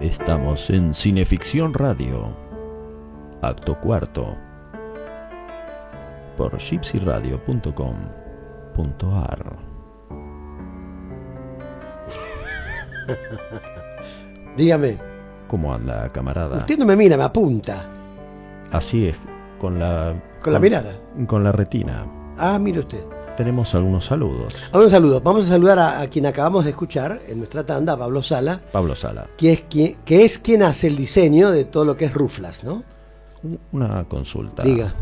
Estamos en Cineficción Radio, acto cuarto, por gypsyradio.com.ar.
Dígame.
¿Cómo anda, camarada?
Usted no me mira, me apunta.
Así es, con la...
¿Con la mirada?
Con la retina.
Ah, mire usted.
Tenemos algunos saludos.
Un saludo. Vamos a saludar a, a quien acabamos de escuchar en nuestra tanda, Pablo Sala,
Pablo Sala.
que es, quien, que es quien hace el diseño de todo lo que es Ruflas, ¿no?
Una consulta.
Diga.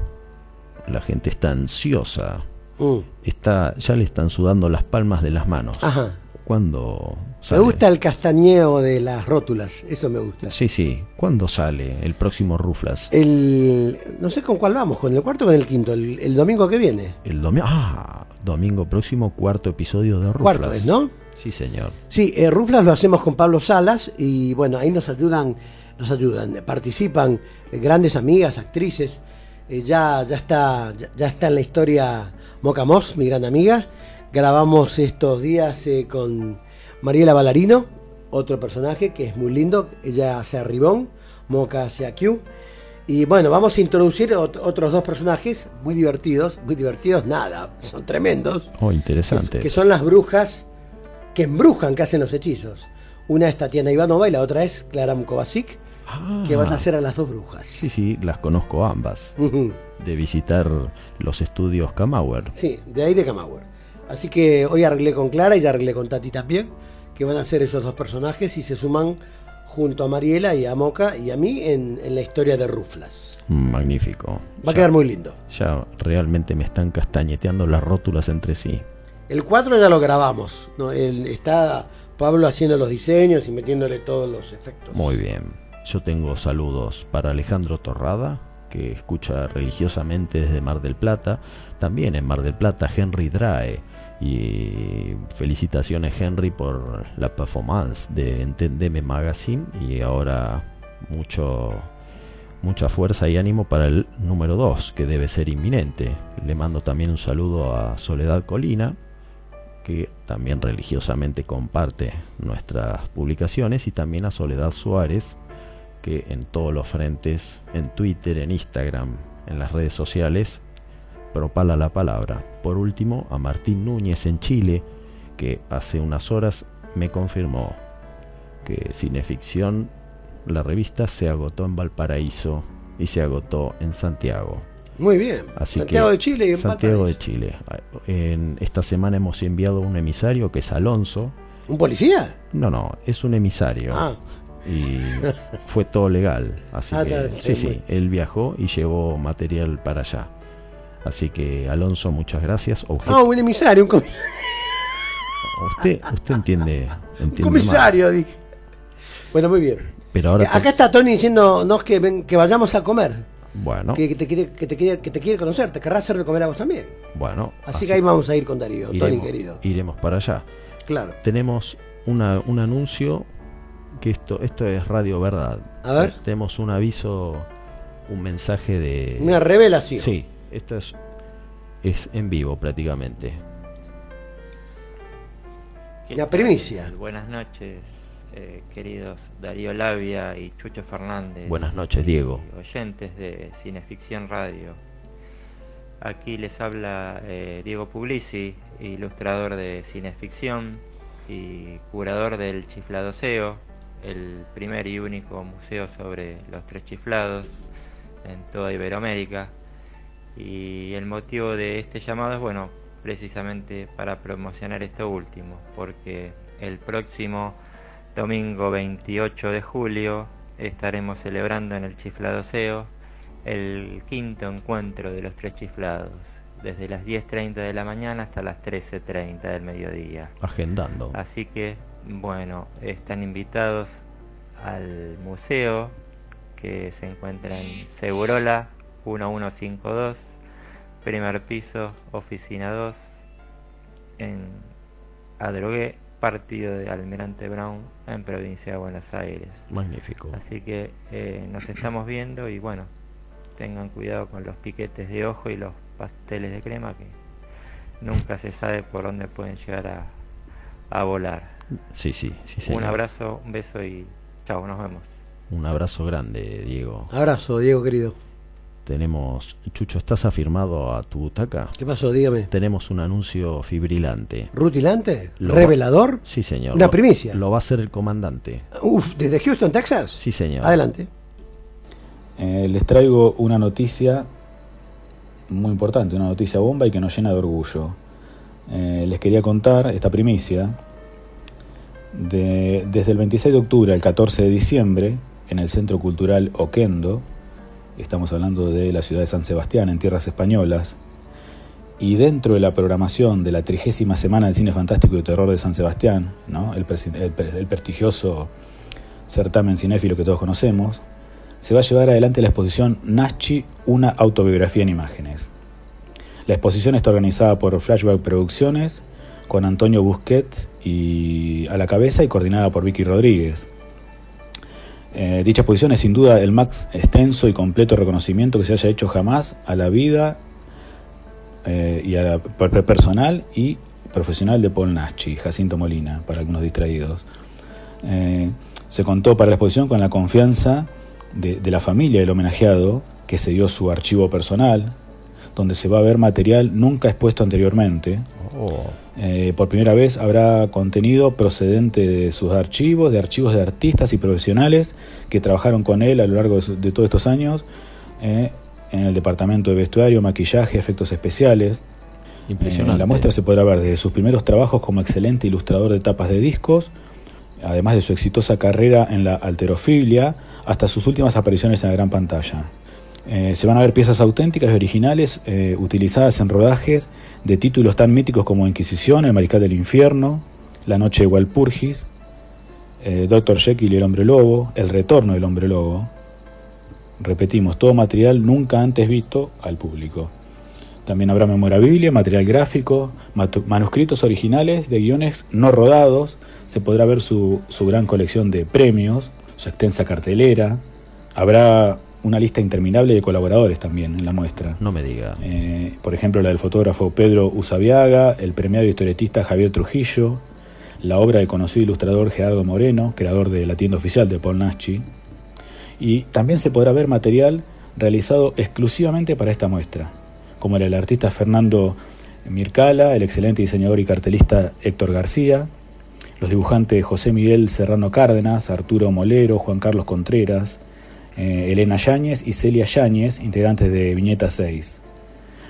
La gente está ansiosa.
Mm.
Está, ya le están sudando las palmas de las manos.
Ajá.
¿Cuándo
Me
sale?
gusta el castañeo de las rótulas, eso me gusta.
Sí, sí. ¿Cuándo sale el próximo Ruflas?
El, no sé con cuál vamos, con el cuarto o con el quinto, el, el domingo que viene.
El domingo. Ah, domingo próximo, cuarto episodio de Ruflas.
Cuarto es, ¿no?
Sí, señor.
Sí, eh, Ruflas lo hacemos con Pablo Salas y bueno, ahí nos ayudan, nos ayudan, participan grandes amigas, actrices. Eh, ya, ya está, ya, ya está en la historia Moca Moss, mi gran amiga. Grabamos estos días eh, con Mariela Ballarino, otro personaje que es muy lindo. Ella hace a Ribón, Moca hace a Q. Y bueno, vamos a introducir ot- otros dos personajes muy divertidos, muy divertidos, nada, son tremendos
Oh, interesante.
que son las brujas que embrujan, que hacen los hechizos. Una es Tatiana Ivanova y la otra es Clara Mukovacic, que van a ser a las dos brujas.
Sí, sí, las conozco ambas. De visitar los estudios Kamauer.
Sí, de ahí de Camauer. Así que hoy arreglé con Clara y ya arreglé con Tati también, que van a ser esos dos personajes y se suman junto a Mariela y a Moca y a mí en, en la historia de Ruflas.
Magnífico.
Va a quedar muy lindo.
Ya realmente me están castañeteando las rótulas entre sí.
El 4 ya lo grabamos. ¿no? El- está Pablo haciendo los diseños y metiéndole todos los efectos.
Muy bien. Yo tengo saludos para Alejandro Torrada, que escucha religiosamente desde Mar del Plata. También en Mar del Plata, Henry Drae. Y felicitaciones, Henry, por la performance de Entendeme Magazine. Y ahora mucho, mucha fuerza y ánimo para el número 2, que debe ser inminente. Le mando también un saludo a Soledad Colina, que también religiosamente comparte nuestras publicaciones, y también a Soledad Suárez, que en todos los frentes, en Twitter, en Instagram, en las redes sociales, propala la palabra. Por último, a Martín Núñez en Chile, que hace unas horas me confirmó que Cineficción, la revista, se agotó en Valparaíso y se agotó en Santiago.
Muy bien.
Así
Santiago
que-
de Chile y en
Santiago de. Chile. En esta semana hemos enviado un emisario que es Alonso.
¿Un policía?
No, no, es un emisario.
Ah.
Y fue todo legal. Así
Ah,
que
está,
sí,
sí,
sí,
muy-
él viajó y llevó material para allá. Así que Alonso, muchas gracias. Objeto-
Ah, un emisario, un, comis-
usted, usted entiende,
un
entiende
comisario, dije. Bueno, muy bien.
Pero ahora
Eh, Acá está Tony diciéndonos que, ven- que vayamos a comer.
Bueno,
Que, que te quiere, que, te quiere, que te quiere conocer, te querrá hacer de comer a vos también.
bueno.
Así, que ahí vamos a ir con Darío, Tony querido.
iremos para allá.
Claro.
Tenemos una, un anuncio que esto, esto es Radio Verdad.
A ver.
Tenemos un aviso, un mensaje de...
Una revelación.
Sí, esto es, es en vivo prácticamente.
La primicia.
Buenas noches, eh, queridos Darío Labia y Chucho Fernández.
Buenas noches, Diego.
oyentes de Cineficción Radio. Aquí les habla eh, Diego Puglisi, ilustrador de Cineficción y curador del Chifladoseo, el primer y único museo sobre los tres chiflados en toda Iberoamérica. Y el motivo de este llamado es, bueno, precisamente para promocionar esto último, porque el próximo domingo 28 de julio estaremos celebrando en el Chifladoseo el quinto encuentro de los tres chiflados, desde las 10.30 de la mañana hasta las 13.30 del mediodía.
Agendando.
Así que, bueno, están invitados al museo que se encuentra en Segurola 1152, primer piso, oficina 2, en Adrogué, partido de Almirante Brown, en provincia de Buenos Aires.
Magnífico.
Así que eh, nos estamos viendo y bueno, tengan cuidado con los piquetes de ojo y los pasteles de crema que nunca se sabe por dónde pueden llegar a, a volar.
Sí, sí, sí,
Un abrazo, un beso y chao, nos vemos.
Un abrazo grande, Diego.
Abrazo, Diego querido.
Tenemos, Chucho, ¿estás afirmado a tu butaca?
¿Qué pasó? Dígame.
Tenemos un anuncio fibrilante.
¿Rutilante?
Lo va-
¿Revelador?
Sí, señor.
Una
Lo-
primicia.
Lo va a hacer el comandante.
Uf, ¿desde Houston, Texas?
Sí, señor.
Adelante.
Eh, les traigo una noticia muy importante, una noticia bomba y que nos llena de orgullo. Eh, les quería contar esta primicia. De- desde el 26 de octubre al 14 de diciembre, en el Centro Cultural Oquendo, estamos hablando de la ciudad de San Sebastián, en tierras españolas, y dentro de la programación de la trigésima semana del cine fantástico y terror de San Sebastián, el, el pre- el prestigioso certamen cinéfilo que todos conocemos, se va a llevar adelante la exposición Nachi, una autobiografía en imágenes. La exposición está organizada por Flashback Producciones, con Antonio Busquets a la cabeza y coordinada por Vicky Rodríguez. Eh, dicha exposición es sin duda el más extenso y completo reconocimiento que se haya hecho jamás a la vida eh, y a la per- per- personal y profesional de Paul Naschi, Jacinto Molina, para algunos distraídos. Eh, se contó para la exposición con la confianza de, de la familia del homenajeado, que se dio su archivo personal, donde se va a ver material nunca expuesto anteriormente. Eh, por primera vez habrá contenido procedente de sus archivos, de archivos de artistas y profesionales que trabajaron con él a lo largo de, todos estos años eh, en el departamento de vestuario, maquillaje, efectos especiales.
Impresionante.
En la muestra se podrá ver desde sus primeros trabajos como excelente ilustrador de tapas de discos, además de su exitosa carrera en la alterofilia, hasta sus últimas apariciones en la gran pantalla. Eh, se van a ver piezas auténticas y originales eh, utilizadas en rodajes de títulos tan míticos como Inquisición, El Mariscal del Infierno, La Noche de Walpurgis, eh, Doctor Jekyll y el Hombre Lobo, El Retorno del Hombre Lobo. Repetimos, todo material nunca antes visto al público. También habrá memorabilia, material gráfico, manuscritos originales de guiones no rodados. Se podrá ver su, su gran colección de premios, su extensa cartelera. Habrá una lista interminable de colaboradores también en la muestra.
No me diga.
Eh, por ejemplo, la del fotógrafo Pedro Usabiaga, el premiado historietista Javier Trujillo, la obra del conocido ilustrador Gerardo Moreno, creador de la tienda oficial de Paul Naschi. Y también se podrá ver material realizado exclusivamente para esta muestra, como el del artista Fernando Mircala, el excelente diseñador y cartelista Héctor García, los dibujantes José Miguel Serrano Cárdenas, Arturo Molero, Juan Carlos Contreras, eh, Elena Yáñez y Celia Yáñez, integrantes de Viñeta 6.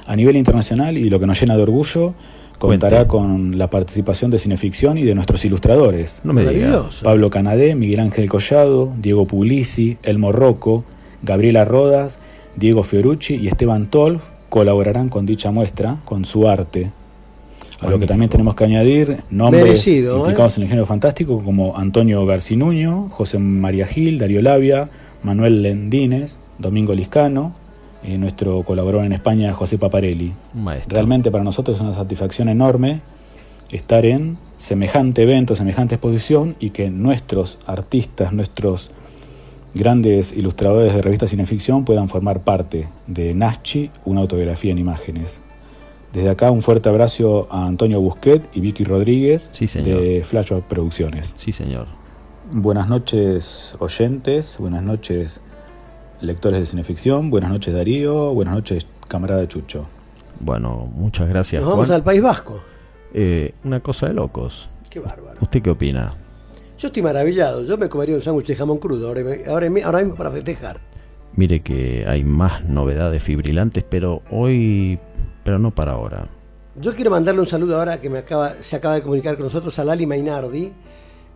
A nivel internacional, y lo que nos llena de orgullo, contará con la participación de Cineficción y de nuestros ilustradores.
No me diga.
Maravilloso.
Pablo Canadé, Miguel Ángel Collado, Diego Puglisi, Elmo Rocco, Gabriela Rodas, Diego Fiorucci y Esteban Tolf colaborarán con dicha muestra, con su arte. A lo que también tenemos que añadir nombres
Merecido, ¿eh?
implicados en el género fantástico como Antonio Garcinuño, José María Gil, Darío Labia, Manuel Lendines, Domingo Liscano, y nuestro colaborador en España, José Paparelli.
Maestro.
Realmente para nosotros es una satisfacción enorme estar en semejante evento, semejante exposición y que nuestros artistas, nuestros grandes ilustradores de revistas cineficción puedan formar parte de Naschi, una autobiografía en imágenes. Desde acá un fuerte abrazo a Antonio Busquet y Vicky Rodríguez
señor.
de Flashback Producciones.
Sí, señor.
Buenas noches oyentes, buenas noches lectores de cineficción, buenas noches Darío, buenas noches camarada Chucho.
Bueno, muchas gracias.
Nos vamos
Juan.
al País Vasco.
Eh, una cosa de locos.
Qué bárbaro.
¿Usted qué opina?
Yo estoy maravillado. Yo me comería un sándwich de jamón crudo ahora, ahora, ahora mismo para festejar.
Mire que hay más novedades fibrilantes, pero hoy, pero no para ahora.
Yo quiero mandarle un saludo ahora que me acaba, se acaba de comunicar con nosotros a Lali Mainardi,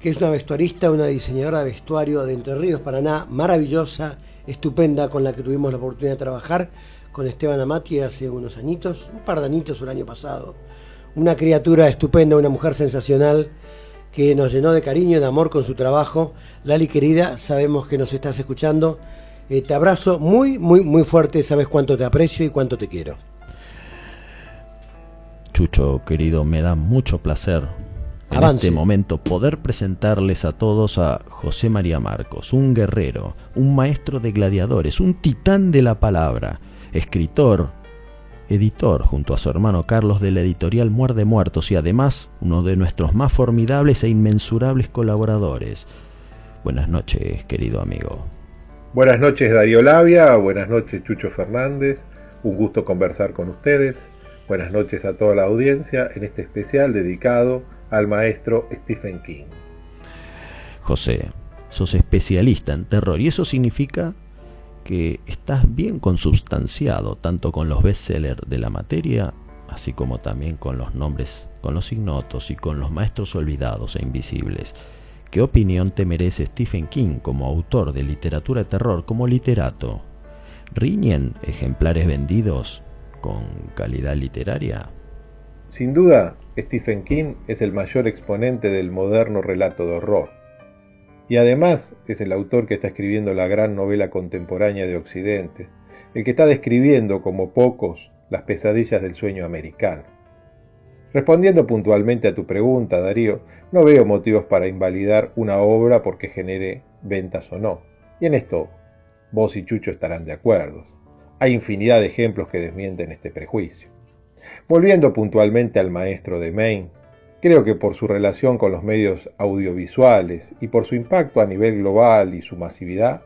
que es una vestuarista, una diseñadora de vestuario de Entre Ríos, Paraná, maravillosa, estupenda, con la que tuvimos la oportunidad de trabajar con Esteban Amati hace unos añitos, un par de añitos el año pasado. Una criatura estupenda, una mujer sensacional que nos llenó de cariño y de amor con su trabajo. Lali querida, sabemos que nos estás escuchando. Eh, te abrazo muy, muy, muy fuerte, sabes cuánto te aprecio y cuánto te quiero.
Chucho, querido, me da mucho placer en
Avance.
este momento poder presentarles a todos a José María Marcos, un guerrero, un maestro de gladiadores, un titán de la palabra, escritor, editor junto a su hermano Carlos de la editorial Muerde Muertos y además uno de nuestros más formidables e inmensurables colaboradores. Buenas noches, querido amigo.
Buenas noches Darío Labia, buenas noches Chucho Fernández, un gusto conversar con ustedes, buenas noches a toda la audiencia en este especial dedicado al maestro Stephen King.
José, sos especialista en terror y eso significa que estás bien consubstanciado tanto con los bestsellers de la materia, así como también con los nombres, con los ignotos y con los maestros olvidados e invisibles. ¿Qué opinión te merece Stephen King como autor de literatura de terror, como literato? ¿Riñen ejemplares vendidos con calidad literaria?
Sin duda, Stephen King es el mayor exponente del moderno relato de horror. Y además es el autor que está escribiendo la gran novela contemporánea de Occidente, el que está describiendo como pocos las pesadillas del sueño americano. Respondiendo puntualmente a tu pregunta, Darío, no veo motivos para invalidar una obra porque genere ventas o no. Y en esto, vos y Chucho estarán de acuerdo. Hay infinidad de ejemplos que desmienten este prejuicio. Volviendo puntualmente al maestro de Maine, creo que por su relación con los medios audiovisuales y por su impacto a nivel global y su masividad,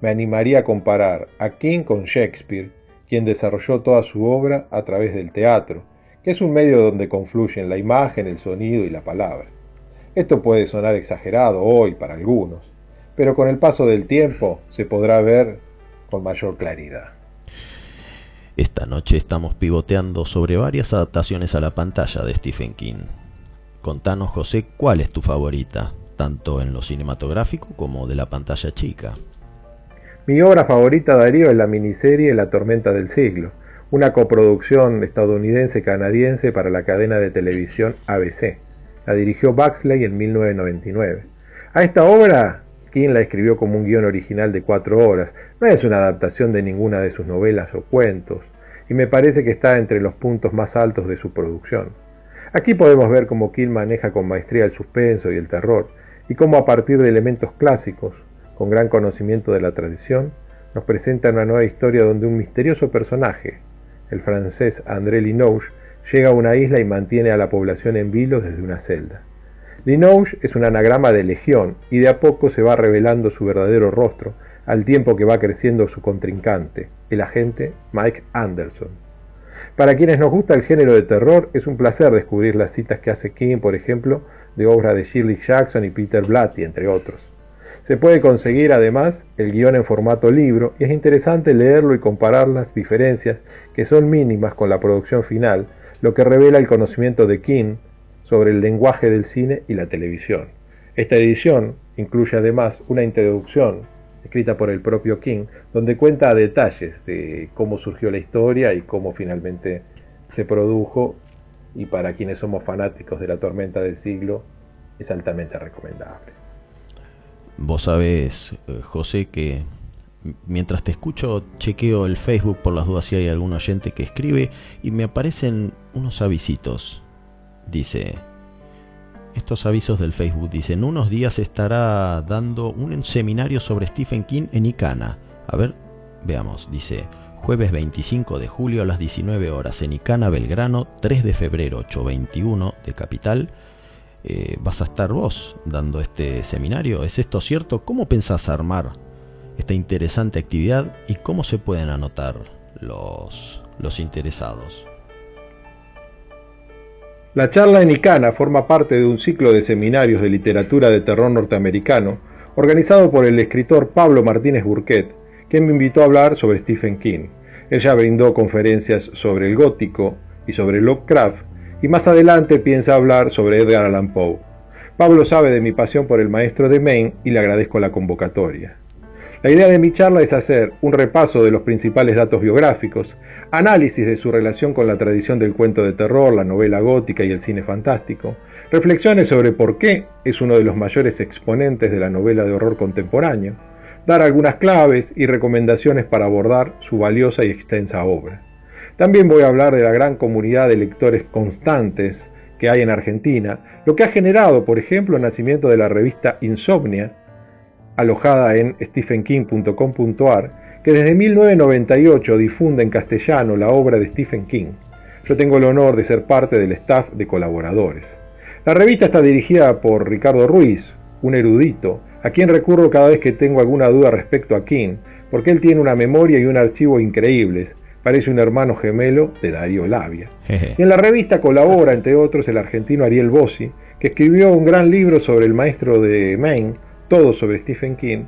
me animaría a comparar a King con Shakespeare, quien desarrolló toda su obra a través del teatro, que es un medio donde confluyen la imagen, el sonido y la palabra. Esto puede sonar exagerado hoy para algunos, pero con el paso del tiempo se podrá ver con mayor claridad.
Esta noche estamos pivoteando sobre varias adaptaciones a la pantalla de Stephen King. Contanos, José, cuál es tu favorita, tanto en lo cinematográfico como de la pantalla chica.
Mi obra favorita, Darío, es la miniserie La tormenta del siglo, una coproducción estadounidense-canadiense para la cadena de televisión ABC. La dirigió Baxley en 1999. A esta obra, La escribió como un guion original de cuatro horas. No es una adaptación de ninguna de sus novelas o cuentos, y me parece que está entre los puntos más altos de su producción. Aquí podemos ver cómo King maneja con maestría el suspenso y el terror, y cómo a partir de elementos clásicos, con gran conocimiento de la tradición, nos presenta una nueva historia donde un misterioso personaje, el francés André Linouche, llega a una isla y mantiene a la población en vilo desde una celda. Linouche es un anagrama de legión y de a poco se va revelando su verdadero rostro al tiempo que va creciendo su contrincante, el agente Mike Anderson. Para quienes nos gusta el género de terror, es un placer descubrir las citas que hace King, por ejemplo, de obras de Shirley Jackson y Peter Blatty, entre otros. Se puede conseguir además el guion en formato libro y es interesante leerlo y comparar las diferencias que son mínimas con la producción final, lo que revela el conocimiento de King sobre el lenguaje del cine y la televisión. Esta edición incluye además una introducción escrita por el propio King, donde cuenta detalles de cómo surgió la historia y cómo finalmente se produjo, y para quienes somos fanáticos de la tormenta del siglo, es altamente recomendable.
Vos sabés, eh, José, que mientras te escucho chequeo el Facebook por las dudas si hay algún oyente que escribe y me aparecen unos avisitos. Dice, estos avisos del Facebook dicen, unos días estará dando un seminario sobre Stephen King en Icana. A ver, veamos, dice, jueves 25 de julio a las 19 horas en Icana, Belgrano, 3 de febrero 821 de Capital. Eh, vas a estar vos dando este seminario. ¿Es esto cierto? ¿Cómo pensás armar esta interesante actividad y cómo se pueden anotar los, los interesados?
La charla en Icana forma parte de un ciclo de seminarios de literatura de terror norteamericano organizado por el escritor Pablo Martínez Burquet, quien me invitó a hablar sobre Stephen King. Ella brindó conferencias sobre el gótico y sobre Lovecraft y más adelante piensa hablar sobre Edgar Allan Poe. Pablo sabe de mi pasión por el maestro de Maine y le agradezco la convocatoria. La idea de mi charla es hacer un repaso de los principales datos biográficos, análisis de su relación con la tradición del cuento de terror, la novela gótica y el cine fantástico, reflexiones sobre por qué es uno de los mayores exponentes de la novela de horror contemporáneo, dar algunas claves y recomendaciones para abordar su valiosa y extensa obra. También voy a hablar de la gran comunidad de lectores constantes que hay en Argentina, lo que ha generado, por ejemplo, el nacimiento de la revista Insomnia, alojada en stephenking.com.ar, que desde 1998 difunde en castellano la obra de Stephen King. Yo tengo el honor de ser parte del staff de colaboradores. La revista está dirigida por Ricardo Ruiz, un erudito, a quien recurro cada vez que tengo alguna duda respecto a King, porque él tiene una memoria y un archivo increíbles. Parece un hermano gemelo de Darío Labia. Y en la revista colabora, entre otros, el argentino Ariel Bossi, que escribió un gran libro sobre el maestro de Maine, todo sobre Stephen King,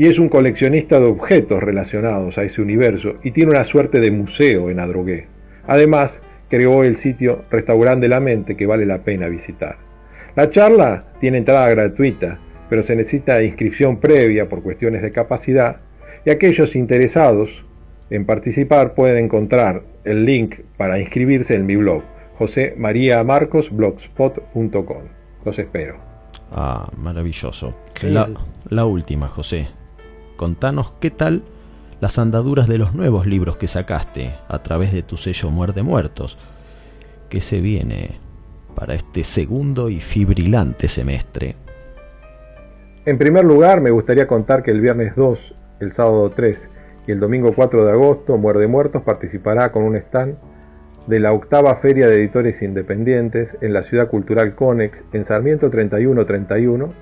y es un coleccionista de objetos relacionados a ese universo y tiene una suerte de museo en Adrogué. Además, creó el sitio Restaurante de la Mente que vale la pena visitar. La charla tiene entrada gratuita, pero se necesita inscripción previa por cuestiones de capacidad y aquellos interesados en participar pueden encontrar el link para inscribirse en mi blog, josemariamarcosblogspot.com. Los espero.
Ah, maravilloso. La última, José. Contanos qué tal las andaduras de los nuevos libros que sacaste a través de tu sello Muerde Muertos. ¿Qué se viene para este segundo y fibrilante semestre?
En primer lugar, me gustaría contar que el viernes 2, el sábado 3 y el domingo 4 de agosto, Muerde Muertos participará con un stand de la octava Feria de Editores Independientes en la Ciudad Cultural Conex en Sarmiento 3131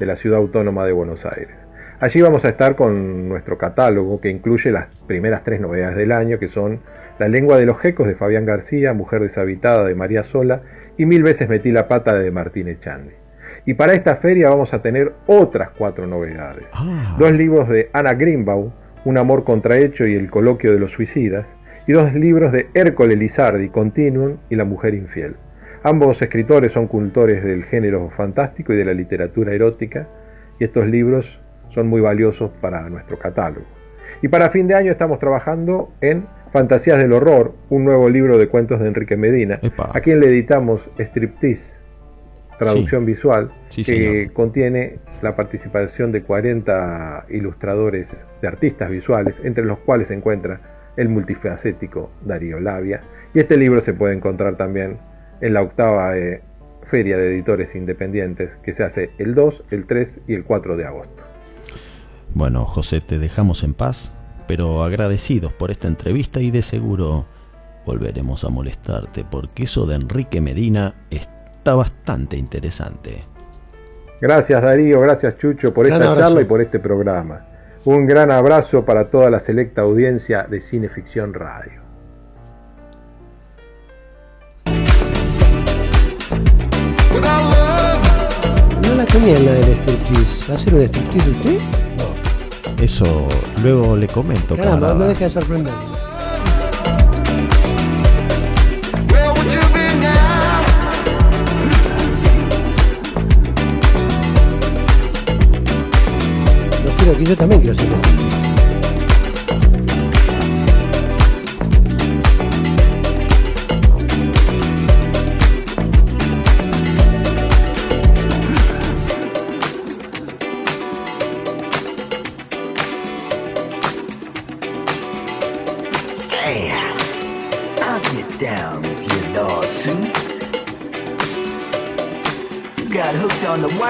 de la Ciudad Autónoma de Buenos Aires. Allí vamos a estar con nuestro catálogo que incluye las primeras tres novedades del año que son La lengua de los gecos de Fabián García, Mujer deshabitada de María Sola y Mil veces metí la pata de Martín Echandi. Y para esta feria vamos a tener otras cuatro novedades. Dos libros de Ana Greenbaum, Un amor contrahecho y El coloquio de los suicidas, y dos libros de Hércole Lizardi, Continuum y La mujer infiel. Ambos escritores son cultores del género fantástico y de la literatura erótica, y estos libros son muy valiosos para nuestro catálogo. Y para fin de año estamos trabajando en Fantasías del Horror, un nuevo libro de cuentos de Enrique Medina, a quien le editamos Striptease, traducción visual,
Sí,
que
señor.
contiene la participación de 40 ilustradores de artistas visuales, entre los cuales se encuentra el multifacético Darío Labia. Y este libro se puede encontrar también en la octava eh, Feria de Editores Independientes, que se hace el 2, el 3 y el 4 de agosto.
Bueno, José, te dejamos en paz, pero agradecidos por esta entrevista y de seguro volveremos a molestarte porque eso de Enrique Medina está bastante interesante.
Gracias Darío, gracias Chucho por
Gran
esta
abrazo.
charla y por este programa. Un gran abrazo para toda la selecta audiencia de Cineficción Radio.
No la tenía en la del striptease. ¿Va a ser un striptease usted?
Eso luego le comento,
Caramba, no
camarada.
deja de sorprender. Quiero aquí, yo también quiero ser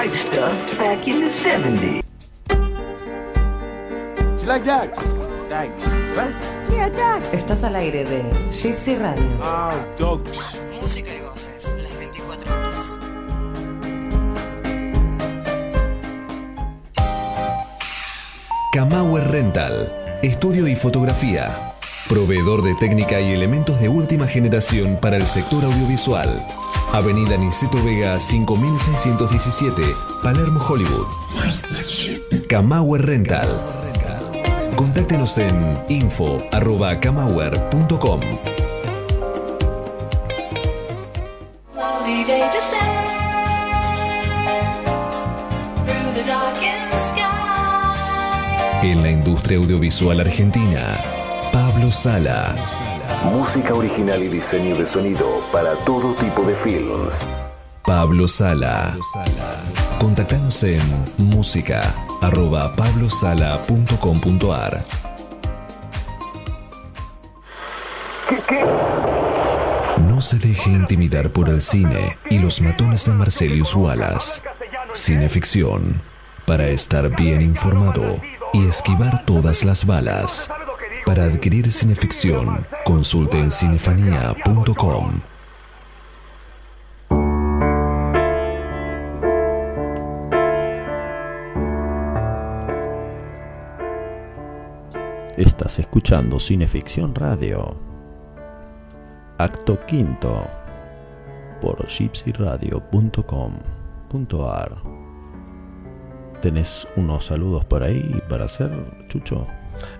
white stuff back in the 70s.
You like that? Thanks. What? Yeah, Doug. Estás al aire de Gypsy Radio.
Ah, dogs.
Música y voces, las 24 horas.
Camauer Rental, estudio y fotografía. Proveedor de técnica y elementos de última generación para el sector audiovisual. Avenida Niceto Vega 5617, Palermo, Hollywood. Camauer Rental. Contáctenos en info.camauer.com. En la industria audiovisual argentina, Pablo Sala.
Música original y diseño de sonido para todo tipo de films.
Pablo Sala. Contactanos en música arroba pablosala.com.ar. No se deje intimidar por el cine y los matones de Marcelius Wallace. Cineficción. Para estar bien informado y esquivar todas las balas. Para adquirir cineficción, consulte en cinefanía.com.
Estás escuchando Cineficción Radio. Acto quinto por gypsyradio.com.ar. ¿Tenés unos saludos por ahí para hacer, Chucho?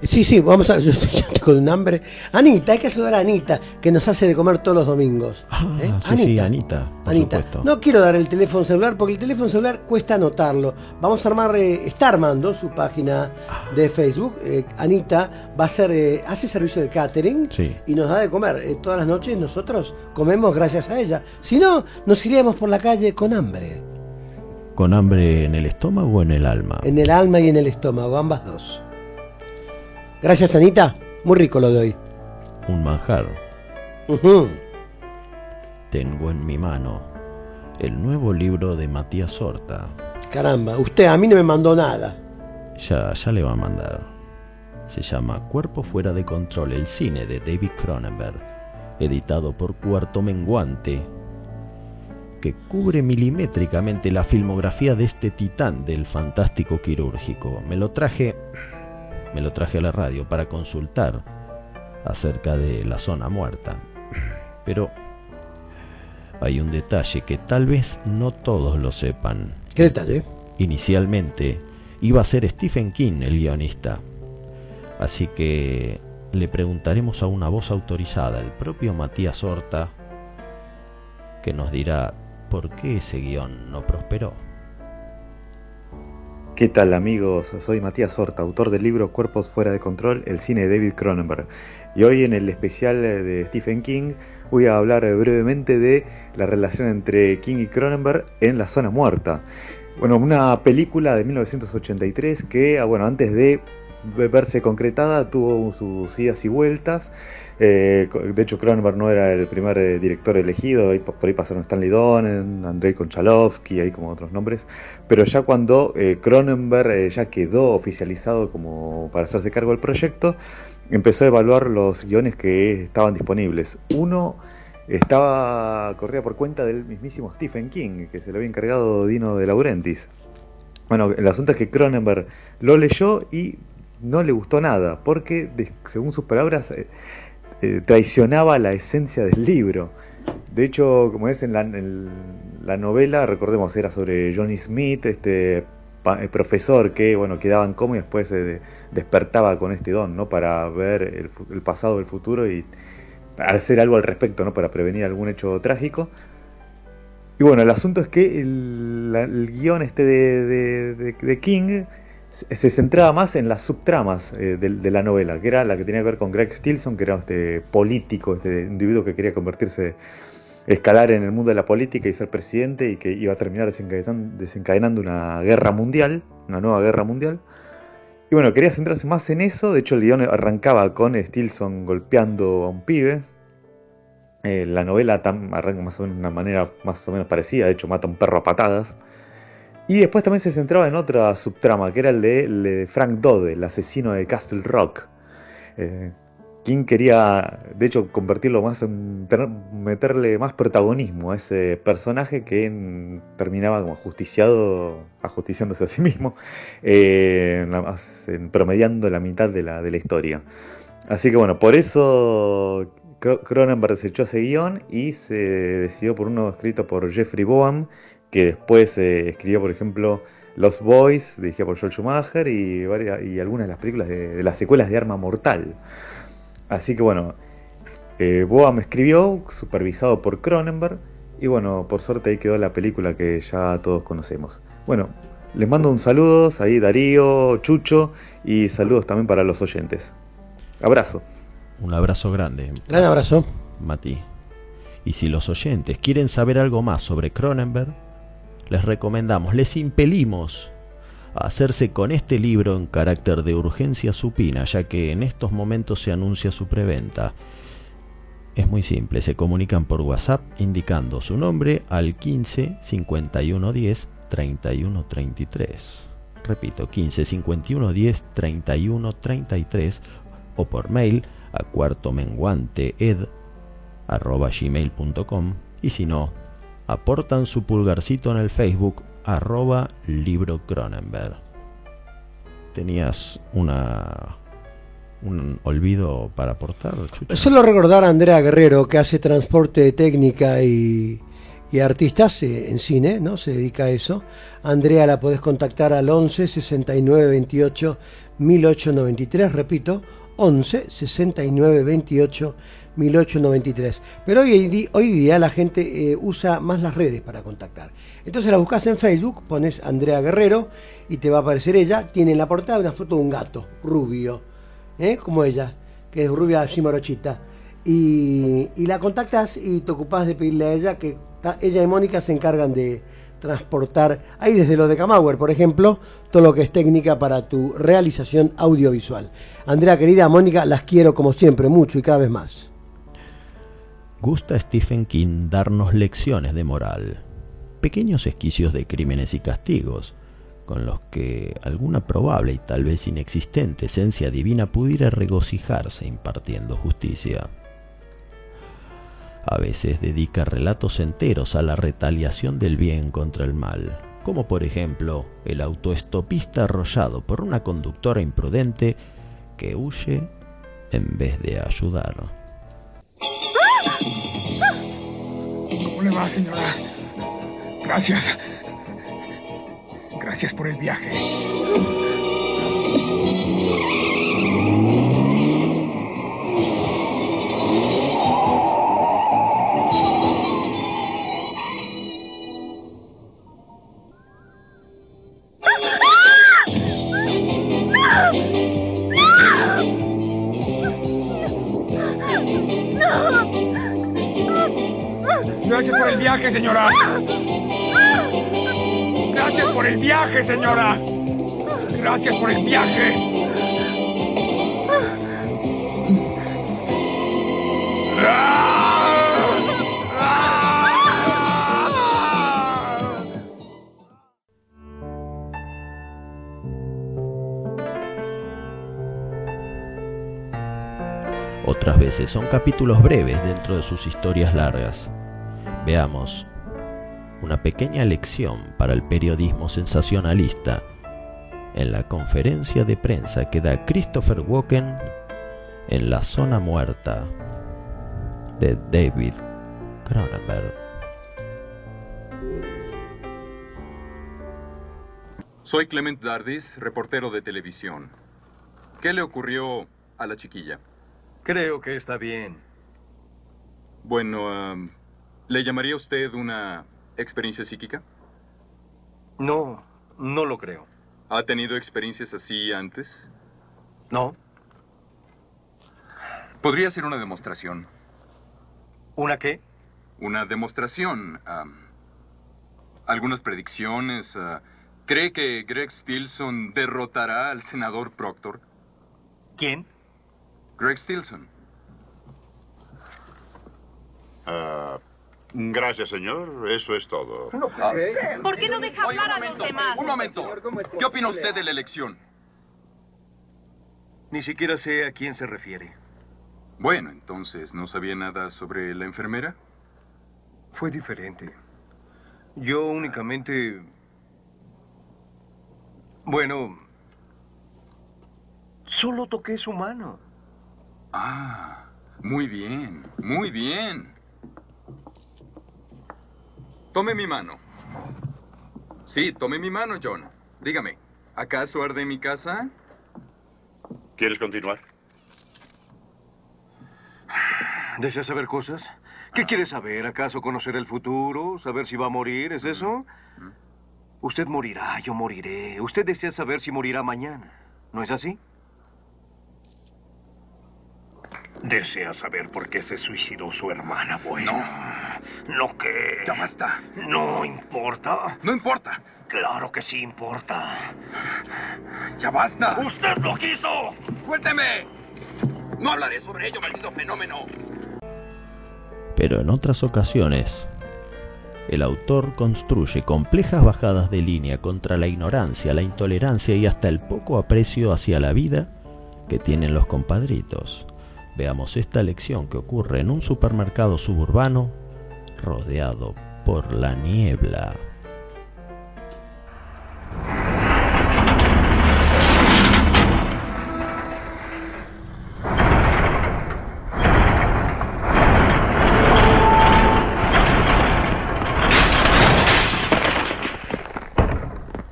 Sí, sí, vamos a. Yo estoy con un hambre. Anita, hay que saludar a Anita, que nos hace de comer todos los domingos. ¿Eh?
Ah, sí, sí, Anita, por
Anita.
supuesto.
No quiero dar el teléfono celular porque el teléfono celular cuesta anotarlo. Vamos a armar, eh, está armando su página de Facebook. Eh, Anita va a hacer, eh, hace servicio de catering
Sí.
y nos da de comer. Eh, todas las noches nosotros comemos gracias a ella. Si no, nos iríamos por la calle con hambre.
¿Con hambre en el estómago o en el alma?
En el alma y en el estómago, ambas dos. Gracias, Anita. Muy rico lo doy.
Un manjar. Tengo en mi mano el nuevo libro de Matías Horta.
Caramba, usted a mí no me mandó nada.
Ya, ya le va a mandar. Se llama Cuerpo fuera de control, el cine de David Cronenberg, editado por Cuarto Menguante, que cubre milimétricamente la filmografía de este titán del fantástico quirúrgico. Me lo traje, me lo traje a la radio para consultar acerca de la zona muerta. Pero hay un detalle que tal vez no todos lo sepan.
¿Qué detalle?
Inicialmente iba a ser Stephen King el guionista. Así que le preguntaremos a una voz autorizada, el propio Matías Horta, que nos dirá por qué ese guion no prosperó.
¿Qué tal amigos? Soy Matías Horta, autor del libro Cuerpos fuera de control, el cine de David Cronenberg. Y hoy en el especial de Stephen King voy a hablar brevemente de la relación entre King y Cronenberg en La Zona Muerta. Bueno, una película de 1983 que, ah, bueno, antes de verse concretada tuvo sus idas y vueltas. Eh, de hecho, Cronenberg no era el primer eh, director elegido, por ahí pasaron Stanley Donen, Andrei Konchalovsky, ahí como otros nombres. Pero ya cuando eh, Cronenberg ya quedó oficializado como para hacerse cargo del proyecto, empezó a evaluar los guiones que estaban disponibles. Uno estaba corría por cuenta del mismísimo Stephen King, que se lo había encargado Dino de Laurentiis. Bueno, el asunto es que Cronenberg lo leyó y no le gustó nada, porque según sus palabras eh, traicionaba la esencia del libro. De hecho, como es en la, novela, recordemos, era sobre Johnny Smith, este eh, profesor que bueno quedaba en coma y después se de- despertaba con este don, ¿no? Para ver el, el pasado, el futuro y hacer algo al respecto, ¿no? Para prevenir algún hecho trágico. Y bueno, el asunto es que el, el guion este de- de King se centraba más en las subtramas eh, de, la novela, que era la que tenía que ver con Greg Stilson, que era este político, este individuo que quería convertirse, escalar en el mundo de la política y ser presidente y que iba a terminar desencadenan- desencadenando una guerra mundial, una nueva guerra mundial. Y bueno, quería centrarse más en eso, de hecho el guion arrancaba con Stilson golpeando a un pibe. Eh, la novela arranca más o menos de una manera más o menos parecida, de hecho mata a un perro a patadas. Y después también se centraba en otra subtrama, que era el de, Frank Dodd, el asesino de Castle Rock. Eh, King quería, de hecho, convertirlo más en. meterle más protagonismo a ese personaje que terminaba como ajusticiado, ajusticiándose a sí mismo, eh, promediando la mitad de la, de la historia. Así que bueno, por eso Cro- Cronenberg desechó ese guion y se decidió por uno escrito por Jeffrey Boam, que después eh, escribió, por ejemplo, Los Boys, dirigido por Joel Schumacher, y, varias- y algunas de las películas de, de las secuelas de Arma Mortal. Así que bueno, eh, Boam escribió, supervisado por Cronenberg, y bueno, por suerte ahí quedó la película que ya todos conocemos. Bueno, les mando un saludo ahí Darío, Chucho, y saludos también para los oyentes. Abrazo.
Un abrazo grande.
Gran abrazo.
Mati. Y si los oyentes quieren saber algo más sobre Cronenberg, les recomendamos, les impelimos a hacerse con este libro en carácter de urgencia supina, ya que en estos momentos se anuncia su preventa. Es muy simple, se comunican por WhatsApp indicando su nombre al 15 51 10 31 33. Repito, 15 51 10 31 33 o por mail a cuartomenguanteed arroba gmail.com y si no, aportan su pulgarcito en el Facebook arroba libro Cronenberg. ¿Tenías una un olvido para aportar, Chucho?
Solo recordar a Andrea Guerrero que hace transporte de técnica y, artistas en cine, ¿no? Se dedica a eso. Andrea la podés contactar al 11 69 28 1893, repito, 11 69 28 1893. Pero hoy, hoy día la gente eh, usa más las redes para contactar. Entonces la buscas en Facebook, pones Andrea Guerrero y te va a aparecer ella. Tiene en la portada una foto de un gato rubio, ¿eh? como ella, que es rubia así morochita. Y, la contactas y te ocupás de pedirle a ella que ella y Mónica se encargan de transportar, ahí desde lo de Camauer, por ejemplo, todo lo que es técnica para tu realización audiovisual. Andrea, querida Mónica, las quiero como siempre, mucho y cada vez más.
Gusta Stephen King darnos lecciones de moral, pequeños esquicios de crímenes y castigos, con los que alguna probable y tal vez inexistente esencia divina pudiera regocijarse impartiendo justicia. A veces dedica relatos enteros a la retaliación del bien contra el mal, como por ejemplo el autoestopista arrollado por una conductora imprudente que huye en vez de ayudar.
¿Cómo le va, señora? Gracias. Gracias por el viaje. Gracias por el viaje, señora. Gracias por el viaje, señora. Gracias por el viaje.
Otras veces son capítulos breves dentro de sus historias largas. Veamos una pequeña lección para el periodismo sensacionalista en la conferencia de prensa que da Christopher Walken en la zona muerta de David Cronenberg.
Soy Clement Dardis, reportero de televisión. ¿Qué le ocurrió a la chiquilla?
Creo que está bien.
Bueno, am, ¿le llamaría usted una experiencia psíquica?
No, no lo creo.
¿Ha tenido experiencias así antes?
No.
Podría ser una demostración.
¿Una qué?
Una demostración. algunas predicciones. ah, ¿Cree que Greg Stilson derrotará al senador Proctor?
¿Quién?
Greg Stilson.
Ah, gracias, señor. Eso es todo.
¿Por qué no deja
Oye, un
hablar a los demás?
Un momento. ¿Qué opina usted de la elección?
Ni siquiera sé a quién se refiere.
Bueno, entonces, ¿no sabía nada sobre la enfermera?
Fue diferente. Yo únicamente... Bueno... Solo toqué su mano.
Ah, muy bien, muy bien. Tome mi mano. Sí, tome mi mano, John. Dígame, ¿acaso arde mi casa?
¿Quieres continuar?
¿Desea saber cosas? ¿Qué quiere saber? ¿Acaso conocer el futuro? ¿Saber si va a morir? ¿Es eso? Usted morirá, yo moriré. Usted desea saber si morirá mañana. ¿No es así?
Desea saber por qué se suicidó su hermana. Bueno. ¿Lo que?
Ya basta.
No importa.
No importa.
Claro que sí importa.
Ya basta.
¡Usted lo quiso!
¡Suélteme! No hablaré sobre ello, maldito fenómeno.
Pero en otras ocasiones, el autor construye complejas bajadas de línea contra la ignorancia, la intolerancia y hasta el poco aprecio hacia la vida que tienen los compadritos. Veamos esta lección que ocurre en un supermercado suburbano rodeado por la niebla.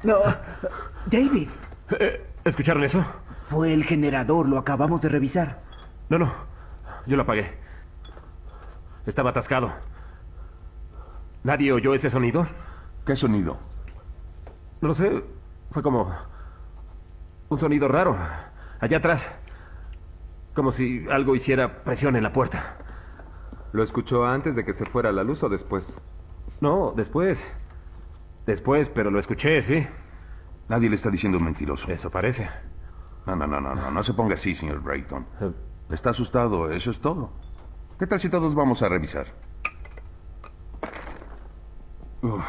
No, David.
¿Escucharon eso?
Fue el generador, lo acabamos de revisar.
No, no. Yo lo apagué. Estaba atascado. ¿Nadie oyó ese sonido?
¿Qué sonido?
No lo sé. Fue como... Un sonido raro. Allá atrás. Como si algo hiciera presión en la puerta.
¿Lo escuchó antes de que se fuera la luz o después?
No, después. Después, pero lo escuché, sí.
Nadie le está diciendo un mentiroso.
Eso parece.
No, no, no, no, no, no se ponga así, señor Brayton. Está asustado, eso es todo. ¿Qué tal si todos vamos a revisar? Uf.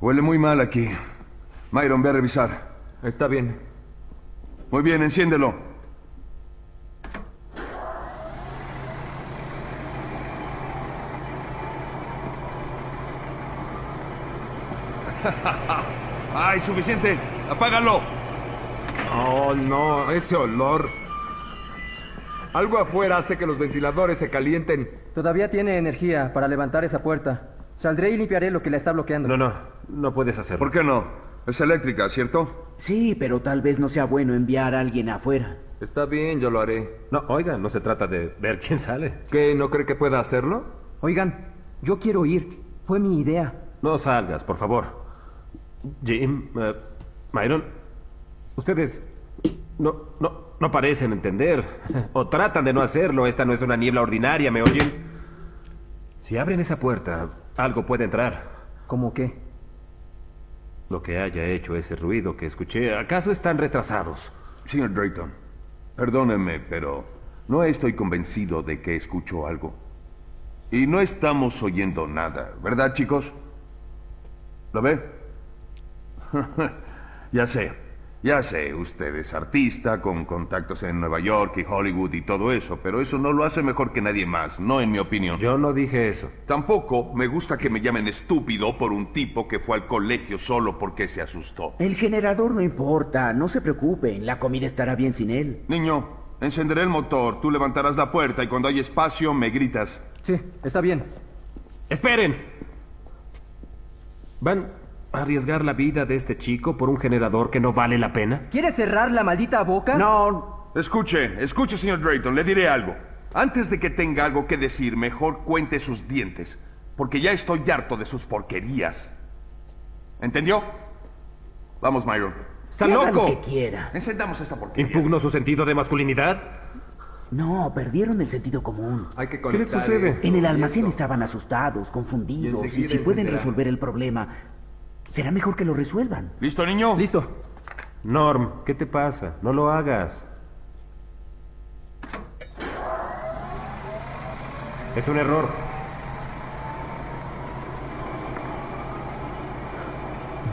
Huele muy mal aquí. Myron, ve a revisar.
Está bien.
Muy bien, enciéndelo. ¡Ay, suficiente! ¡Apágalo!
Oh, no, ese olor. Algo afuera hace que los ventiladores se calienten.
Todavía tiene energía para levantar esa puerta. Saldré y limpiaré lo que la está bloqueando.
No, no, no puedes hacerlo.
¿Por qué no? Es eléctrica, ¿cierto?
Sí, pero tal vez no sea bueno enviar a alguien afuera.
Está bien, yo lo haré.
No, oiga, no se trata de ver quién sale.
¿Qué? ¿No cree que pueda hacerlo?
Oigan, yo quiero ir. Fue mi idea.
No salgas, por favor. Jim, eh, Myron, ustedes no, no, no parecen entender. O tratan de no hacerlo. Esta no es una niebla ordinaria, ¿me oyen? Si abren esa puerta, algo puede entrar.
¿Cómo qué?
Lo que haya hecho ese ruido que escuché, ¿acaso están retrasados?
Señor Drayton, perdóneme, pero no estoy convencido de que escucho algo. Y no estamos oyendo nada, ¿verdad, chicos? ¿Lo ve? ya sé, ya sé, usted es artista con contactos en Nueva York y Hollywood y todo eso, pero eso no lo hace mejor que nadie más, no en mi opinión.
Yo no dije eso.
Tampoco me gusta que me llamen estúpido por un tipo que fue al colegio solo porque se asustó.
El generador no importa, no se preocupen, la comida estará bien sin él.
Niño, encenderé el motor, tú levantarás la puerta y cuando hay espacio me gritas.
Sí, está bien.
¡Esperen! ¿Van arriesgar la vida de este chico por un generador que no vale la pena?
¿Quieres cerrar la maldita boca?
No. Escuche, escuche, señor Drayton, le diré algo. Antes de que tenga algo que decir, mejor cuente sus dientes, porque ya estoy harto de sus porquerías. ¿Entendió? Vamos, Myron.
¡Está loco!
lo que quiera.
Encendamos esta porquería.
¿Impugno su sentido de masculinidad?
No, perdieron el sentido común.
Hay que
¿Qué les sucede?
En el almacén estaban asustados, confundidos, y, si pueden resolver el problema, será mejor que lo resuelvan.
¿Listo, niño?
Listo.
Norm, ¿qué te pasa? No lo hagas. Es un error.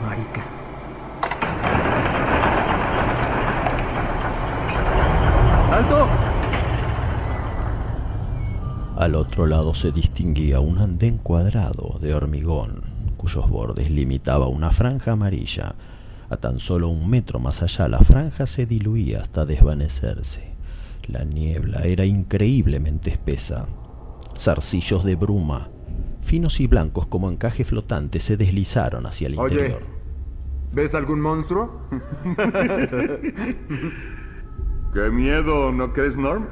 Marica. ¡Alto!
Al otro lado se distinguía un andén cuadrado de hormigón, cuyos bordes limitaba una franja amarilla. A tan solo un metro más allá la franja se diluía hasta desvanecerse. La niebla era increíblemente espesa. Zarcillos de bruma, finos y blancos como encaje flotante, se deslizaron hacia el
Oye,
interior.
¿ves algún monstruo?
Qué miedo, ¿no crees, Norm?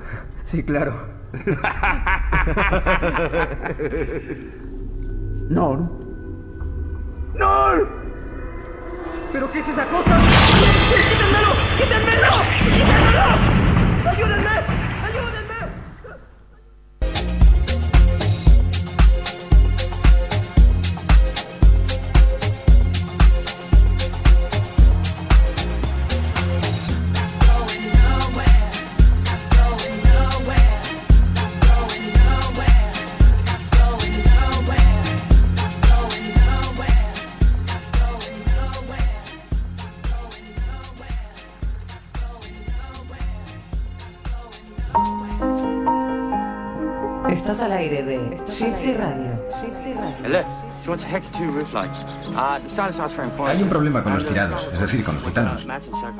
Sí, claro.
Norm,
¡No! ¿Pero qué es esa cosa? ¡Quítenmelo! ¡Quítenmelo! ¡Quítenmelo! ¡Ayúdenme!
Hay un problema con los tirados, es decir, con los gitanos.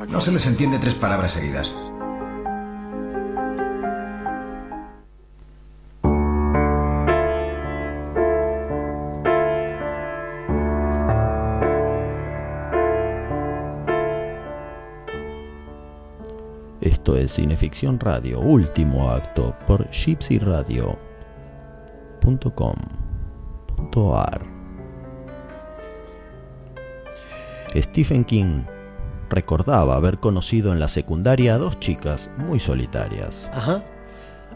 No se les entiende tres palabras seguidas.
Esto es Cineficción Radio, último acto por Stephen King recordaba haber conocido en la secundaria a dos chicas muy solitarias.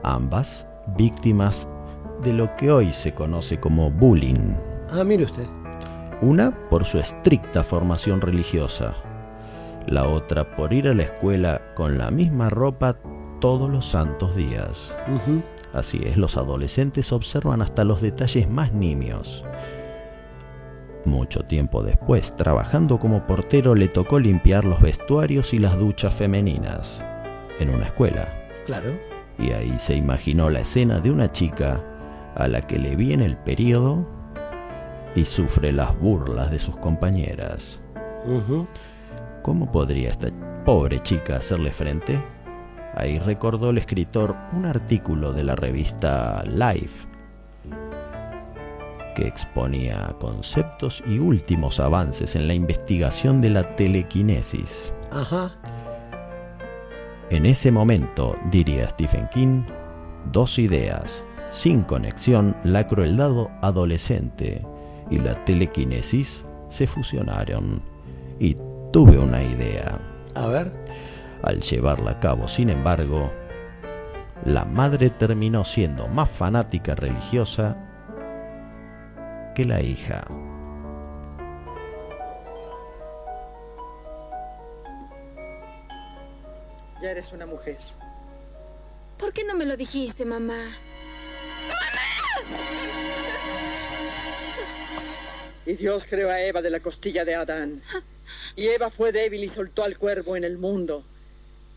Ambas víctimas de lo que hoy se conoce como bullying.
Ah, mire usted.
Una por su estricta formación religiosa, la otra por ir a la escuela con la misma ropa todos los santos días. Así es, los adolescentes observan hasta los detalles más nimios. Mucho tiempo después, trabajando como portero, le tocó limpiar los vestuarios y las duchas femeninas en una escuela.
Claro.
Y ahí se imaginó la escena de una chica a la que le viene el periodo y sufre las burlas de sus compañeras. ¿Cómo podría esta pobre chica hacerle frente? Ahí recordó el escritor un artículo de la revista Life que exponía conceptos y últimos avances en la investigación de la telequinesis.
Ajá.
En ese momento, diría Stephen King, dos ideas, sin conexión, la crueldad adolescente y la telequinesis se fusionaron. Y tuve una idea.
A ver.
Al llevarla a cabo, sin embargo, la madre terminó siendo más fanática religiosa que la hija.
Ya eres una mujer.
¿Por qué no me lo dijiste, mamá?
Y Dios creó a Eva de la costilla de Adán. Y Eva fue débil y soltó al cuervo en el mundo.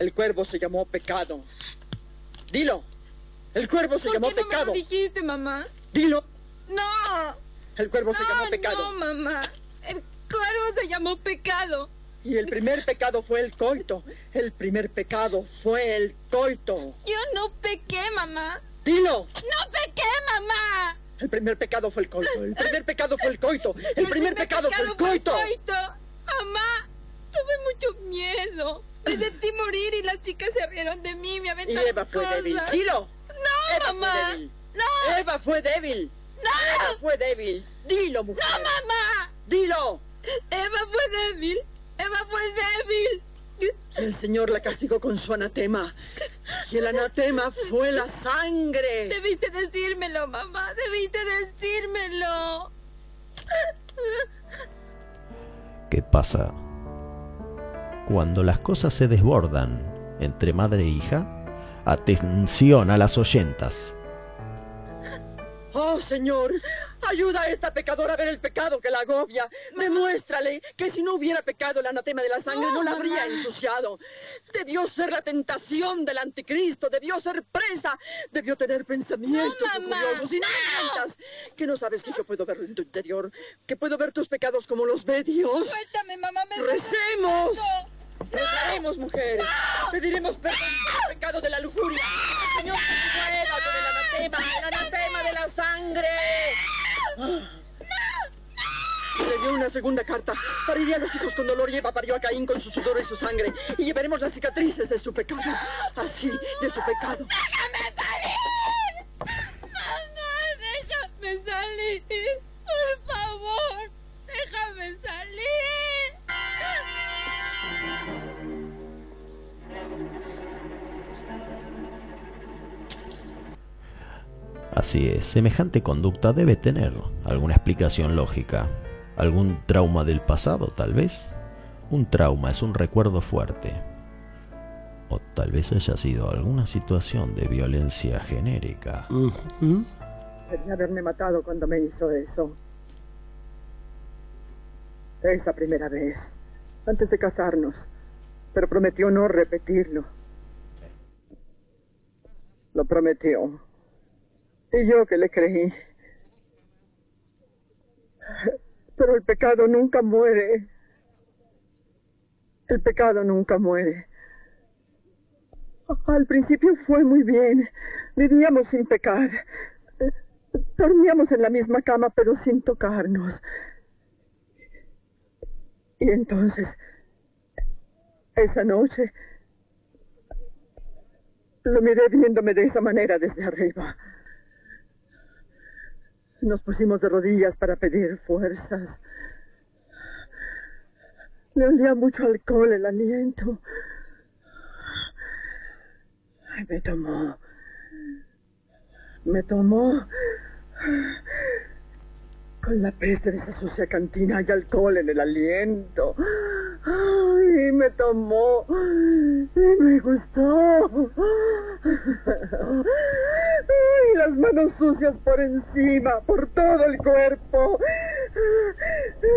El cuervo se llamó pecado. Dilo. El cuervo se
¿Por
llamó
qué no
pecado.
me lo dijiste, mamá?
Dilo.
No.
El cuervo se llamó pecado.
No, mamá. El cuervo se llamó pecado.
Y el primer pecado fue el coito. El primer pecado fue el coito.
Yo no pequé, mamá.
Dilo.
No pequé, mamá.
El primer pecado fue el coito. El primer pecado fue el coito. El primer pecado fue el coito.
Mamá, tuve mucho miedo. Me sentí morir y las chicas se rieron de mí, me
Y
aventaron
Eva fue
cosas.
débil. Dilo.
No,
Eva
mamá.
fue débil.
No.
Eva fue débil.
No.
Eva fue débil. Dilo, mujer.
No, mamá.
Dilo.
Eva fue débil. Eva fue débil.
Y el Señor la castigó con su anatema. Y el anatema fue la sangre.
Debiste decírmelo, mamá. Debiste decírmelo.
¿Qué pasa? Cuando las cosas se desbordan entre madre e hija, atención a las oyentas.
Oh, Señor, ayuda a esta pecadora a ver el pecado que la agobia. Demuéstrale que si no hubiera pecado el anatema de la sangre no, la habría ensuciado. Debió ser la tentación del anticristo, debió ser presa, debió tener pensamientos curiosos y no. Que no sabes que yo puedo verlo en tu interior, que puedo ver tus pecados como los ve Dios.
Suéltame, mamá. Me
¡Recemos! Rezaremos, mujer. Pediremos perdón por el pecado de la lujuria. El Señor muera con el anatema, el anatema de la sangre. Le dio una segunda carta. Pariría a los hijos con dolor y Eva parió a Caín con su sudor y su sangre. Y llevaremos las cicatrices de su pecado. Así, de su pecado.
¡Déjame salir! Mamá, déjame salir. Por favor, déjame salir.
Así es, semejante conducta debe tener alguna explicación lógica. ¿Algún trauma del pasado, tal vez? Un trauma es un recuerdo fuerte. O tal vez haya sido alguna situación de violencia genérica.
Debería haberme matado cuando me hizo eso. Esa primera vez, antes de casarnos. Pero prometió no repetirlo. Lo prometió. Y yo que le creí. Pero el pecado nunca muere. El pecado nunca muere. Al principio fue muy bien. Vivíamos sin pecar. Dormíamos en la misma cama, pero sin tocarnos. Y entonces, esa noche,
Lo miré viéndome de esa manera desde arriba. Nos pusimos de rodillas para pedir fuerzas. Le olía mucho alcohol el aliento. Me tomó. Me tomó. Con la peste de esa sucia cantina y alcohol en el aliento. Ay, me tomó. Y me gustó. Ay, las manos sucias por encima, por todo el cuerpo.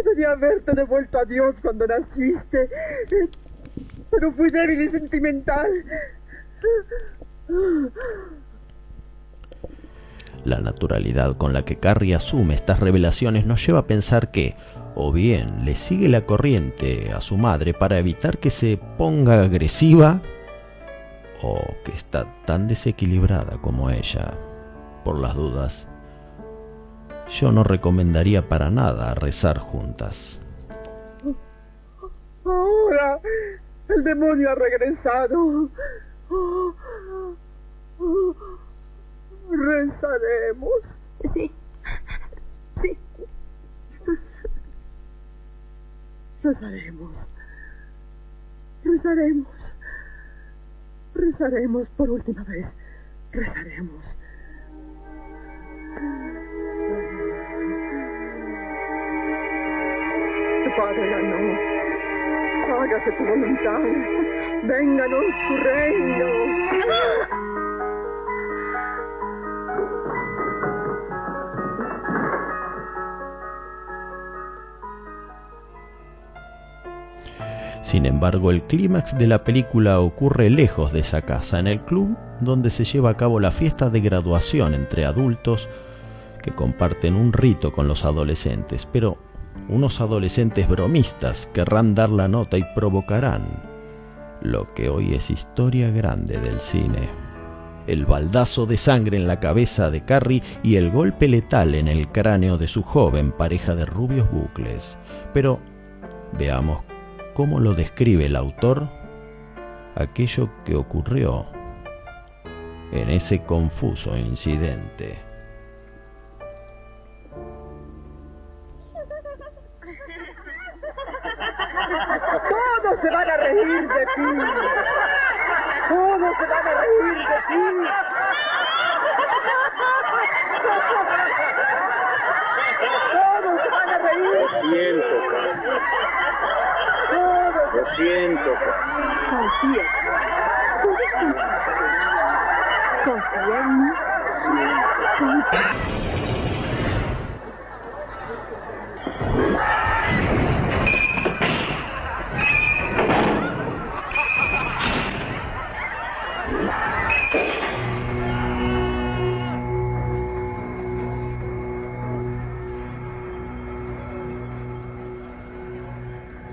Debía haberte devuelto a Dios cuando naciste. Pero fui débil y sentimental.
La naturalidad con la que Carrie asume estas revelaciones nos lleva a pensar que, o bien le sigue la corriente a su madre para evitar que se ponga agresiva, o que está tan desequilibrada como ella. Por las dudas, yo no recomendaría para nada rezar juntas.
Ahora el demonio ha regresado. Rezaremos.
Sí. Sí.
Rezaremos. Rezaremos. Rezaremos por última vez. Rezaremos. Padre ganó. Hágase tu voluntad. Vénganos tu reino.
Sin embargo, el clímax de la película ocurre lejos de esa casa, en el club donde se lleva a cabo la fiesta de graduación entre adultos que comparten un rito con los adolescentes, pero unos adolescentes bromistas querrán dar la nota y provocarán lo que hoy es historia grande del cine. El baldazo de sangre en la cabeza de Carrie y el golpe letal en el cráneo de su joven pareja de rubios bucles. Pero veamos cómo lo describe el autor aquello que ocurrió en ese confuso incidente.
Todos se van a reír de ti. Todos se van a reír de ti. Todos se van a reír.
Lo siento, 200 casi.
Confía. Confía en mí.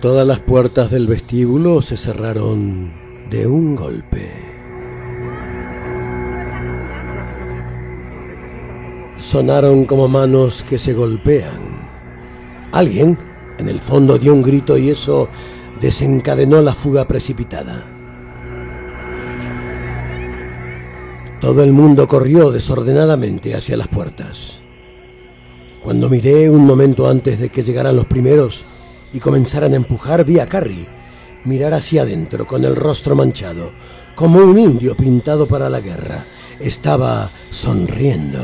Todas las puertas del vestíbulo se cerraron de un golpe. Sonaron como manos que se golpean. Alguien en el fondo dio un grito y eso desencadenó la fuga precipitada. Todo el mundo corrió desordenadamente hacia las puertas. Cuando miré un momento antes de que llegaran los primeros y comenzaran a empujar, vi a mirar hacia adentro con el rostro manchado, como un indio pintado para la guerra. Estaba sonriendo.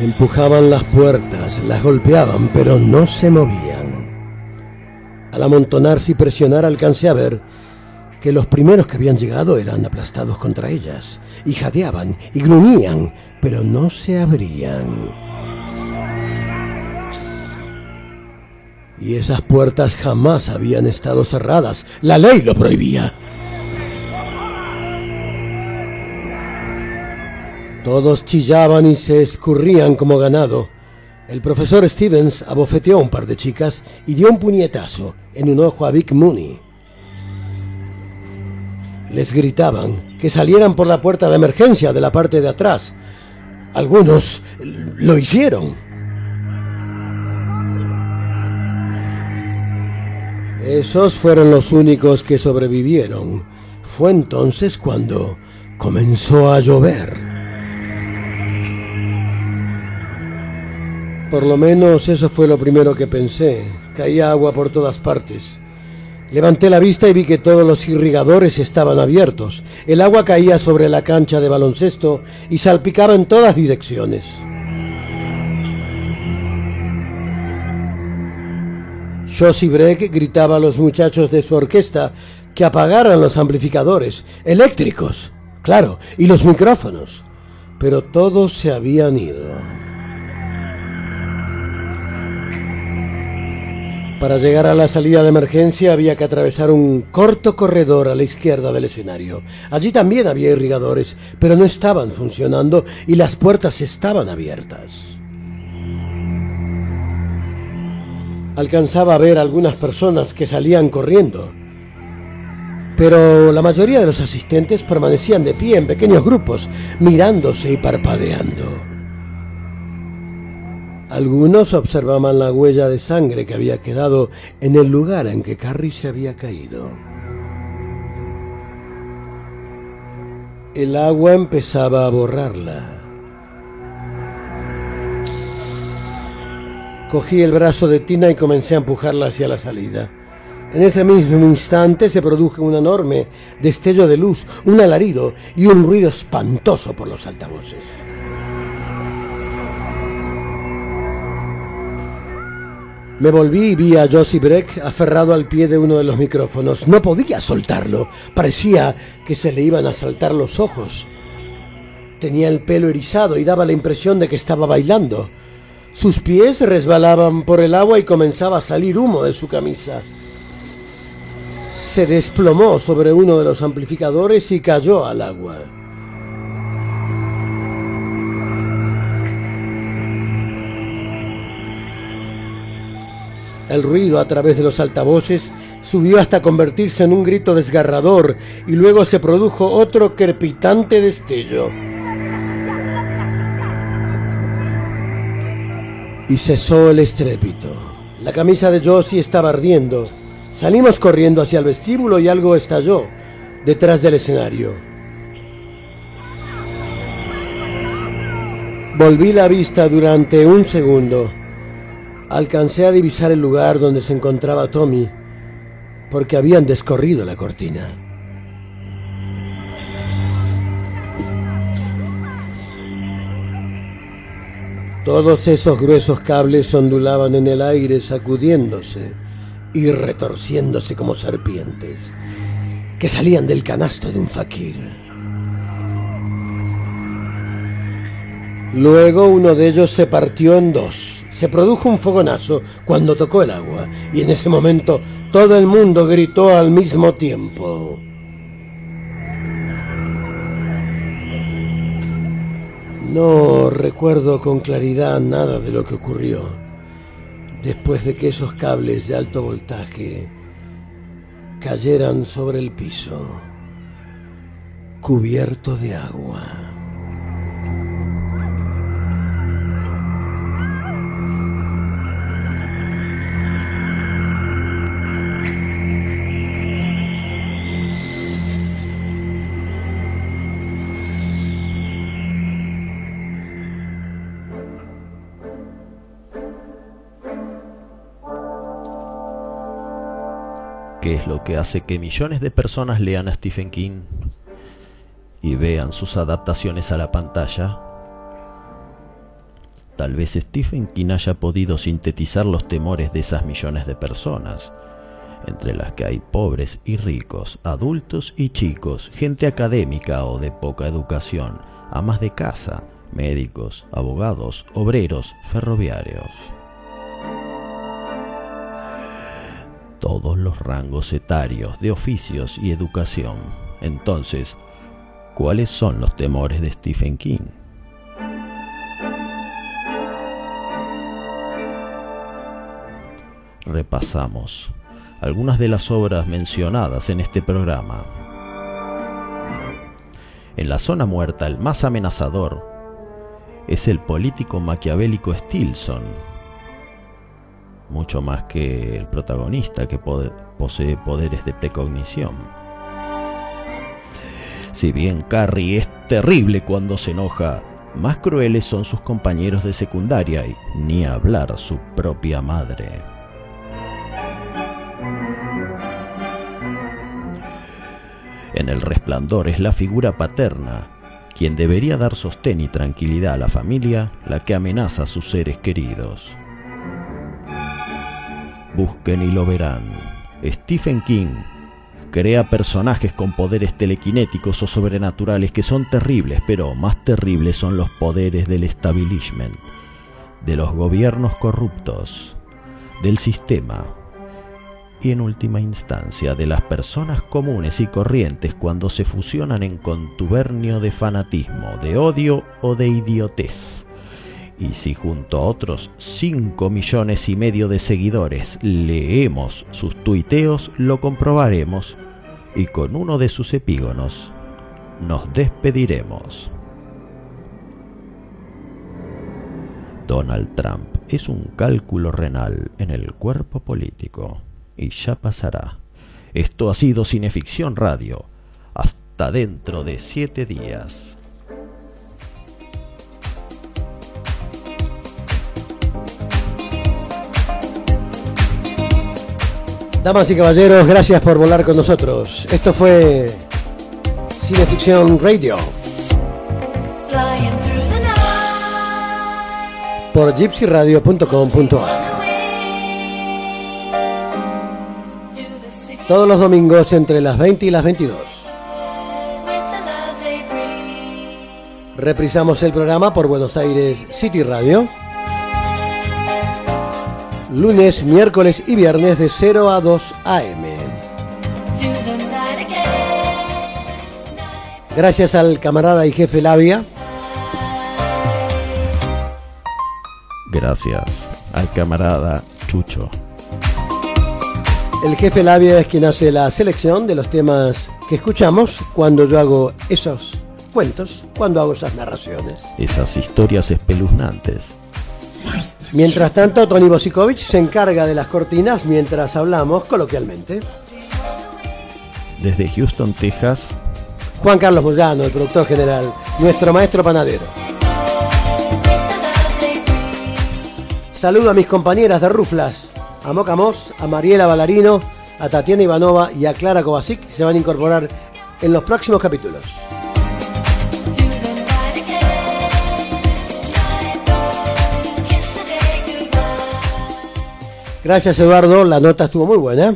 Empujaban las puertas, las golpeaban, pero no se movían. Al amontonarse y presionar alcancé a ver que los primeros que habían llegado eran aplastados contra ellas, y jadeaban y gruñían, pero no se abrían. Y esas puertas jamás habían estado cerradas, la ley lo prohibía. Todos chillaban y se escurrían como ganado. El profesor Stevens abofeteó a un par de chicas y dio un puñetazo en un ojo a Vic Mooney. Les gritaban que salieran por la puerta de emergencia de la parte de atrás. Algunos lo hicieron. Esos fueron los únicos que sobrevivieron. Fue entonces cuando comenzó a llover. Por lo menos eso fue lo primero que pensé. Caía agua por todas partes. Levanté la vista y vi que todos los irrigadores estaban abiertos. El agua caía sobre la cancha de baloncesto y salpicaba en todas direcciones. Josie Breck gritaba a los muchachos de su orquesta que apagaran los amplificadores eléctricos, claro, y los micrófonos. Pero todos se habían ido. Para llegar a la salida de emergencia había que atravesar un corto corredor a la izquierda del escenario. Allí también había irrigadores, pero no estaban funcionando y las puertas estaban abiertas. Alcanzaba a ver algunas personas que salían corriendo, pero la mayoría de los asistentes permanecían de pie en pequeños grupos, mirándose y parpadeando. Algunos observaban la huella de sangre que había quedado en el lugar en que Carrie se había caído. El agua empezaba a borrarla. Cogí el brazo de Tina y comencé a empujarla hacia la salida. En ese mismo instante se produjo un enorme destello de luz, un alarido y un ruido espantoso por los altavoces. Me volví y vi a Josie Breck aferrado al pie de uno de los micrófonos. No podía soltarlo. Parecía que se le iban a saltar los ojos. Tenía el pelo erizado y daba la impresión de que estaba bailando. Sus pies resbalaban por el agua y comenzaba a salir humo de su camisa. Se desplomó sobre uno de los amplificadores y cayó al agua. El ruido a través de los altavoces subió hasta convertirse en un grito desgarrador y luego se produjo otro crepitante destello. Y cesó el estrépito. La camisa de Josie estaba ardiendo. Salimos corriendo hacia el vestíbulo y algo estalló detrás del escenario. Volví la vista durante un segundo. Alcancé a divisar el lugar donde se encontraba Tommy, porque habían descorrido la cortina. Todos esos gruesos cables ondulaban en el aire sacudiéndose y retorciéndose como serpientes que salían del canasto de un fakir. Luego uno de ellos se partió en dos. Se produjo un fogonazo cuando tocó el agua y en ese momento todo el mundo gritó al mismo tiempo. No recuerdo con claridad nada de lo que ocurrió después de que esos cables de alto voltaje cayeran sobre el piso, cubierto de agua.
¿Qué es lo que hace que millones de personas lean a Stephen King y vean sus adaptaciones a la pantalla? Tal vez Stephen King haya podido sintetizar los temores de esas millones de personas, entre las que hay pobres y ricos, adultos y chicos, gente académica o de poca educación, amas de casa, médicos, abogados, obreros, ferroviarios. Todos los rangos etarios de oficios y educación. Entonces, ¿cuáles son los temores de Stephen King? Repasamos algunas de las obras mencionadas en este programa. En la zona muerta, el más amenazador es el político maquiavélico Stilson, mucho más que el protagonista que posee poderes de precognición. Si bien Carrie es terrible cuando se enoja, más crueles son sus compañeros de secundaria y ni hablar su propia madre. En el resplandor es la figura paterna, quien debería dar sostén y tranquilidad a la familia, la que amenaza a sus seres queridos. Busquen y lo verán. Stephen King crea personajes con poderes telequinéticos o sobrenaturales que son terribles, pero más terribles son los poderes del establishment, de los gobiernos corruptos, del sistema y en última instancia de las personas comunes y corrientes cuando se fusionan en contubernio de fanatismo, de odio o de idiotez. Y si junto a otros 5 millones y medio de seguidores leemos sus tuiteos, lo comprobaremos y con uno de sus epígonos nos despediremos. Donald Trump es un cálculo renal en el cuerpo político y ya pasará. Esto ha sido Cineficción Radio. Hasta dentro de siete días.
Damas y caballeros, gracias por volar con nosotros. Esto fue Cineficción Radio. Por gypsyradio.com.ar Todos los domingos entre las 20 y las 22. Reprisamos el programa por Buenos Aires City Radio lunes, miércoles y viernes de 0 a 2 am. Gracias al camarada y jefe Labia.
Gracias al camarada Chucho.
El jefe Labia es quien hace la selección de los temas que escuchamos cuando yo hago esos cuentos, cuando hago esas narraciones.
Esas historias espeluznantes
Mientras tanto, Tony Bosikovic se encarga de las cortinas mientras hablamos coloquialmente.
Desde Houston, Texas.
Juan Carlos Moyano, el productor general, nuestro maestro panadero. Saludo a mis compañeras de Ruflas, a Moca Moss, a Mariela Balarino, a Tatiana Ivanova y a Clara Kovacic, que se van a incorporar en los próximos capítulos. Gracias Eduardo, la nota estuvo muy buena.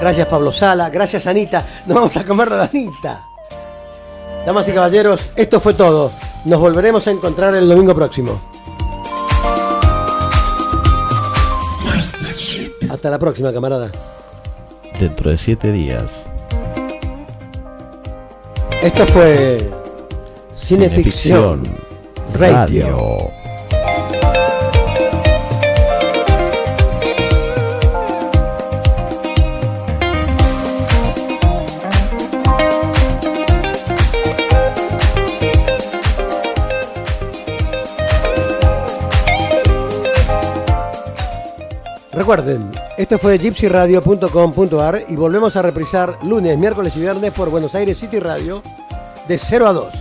Gracias Pablo Sala, gracias Anita. Nos vamos a comer la Anita. Damas y caballeros, esto fue todo. Nos volveremos a encontrar el domingo próximo. Hasta la próxima, camarada.
Dentro de siete días.
Esto fue Cineficción, Radio. Recuerden, esto fue gypsyradio.com.ar y volvemos a reprisar lunes, miércoles y viernes por Buenos Aires City Radio de 0 a 2.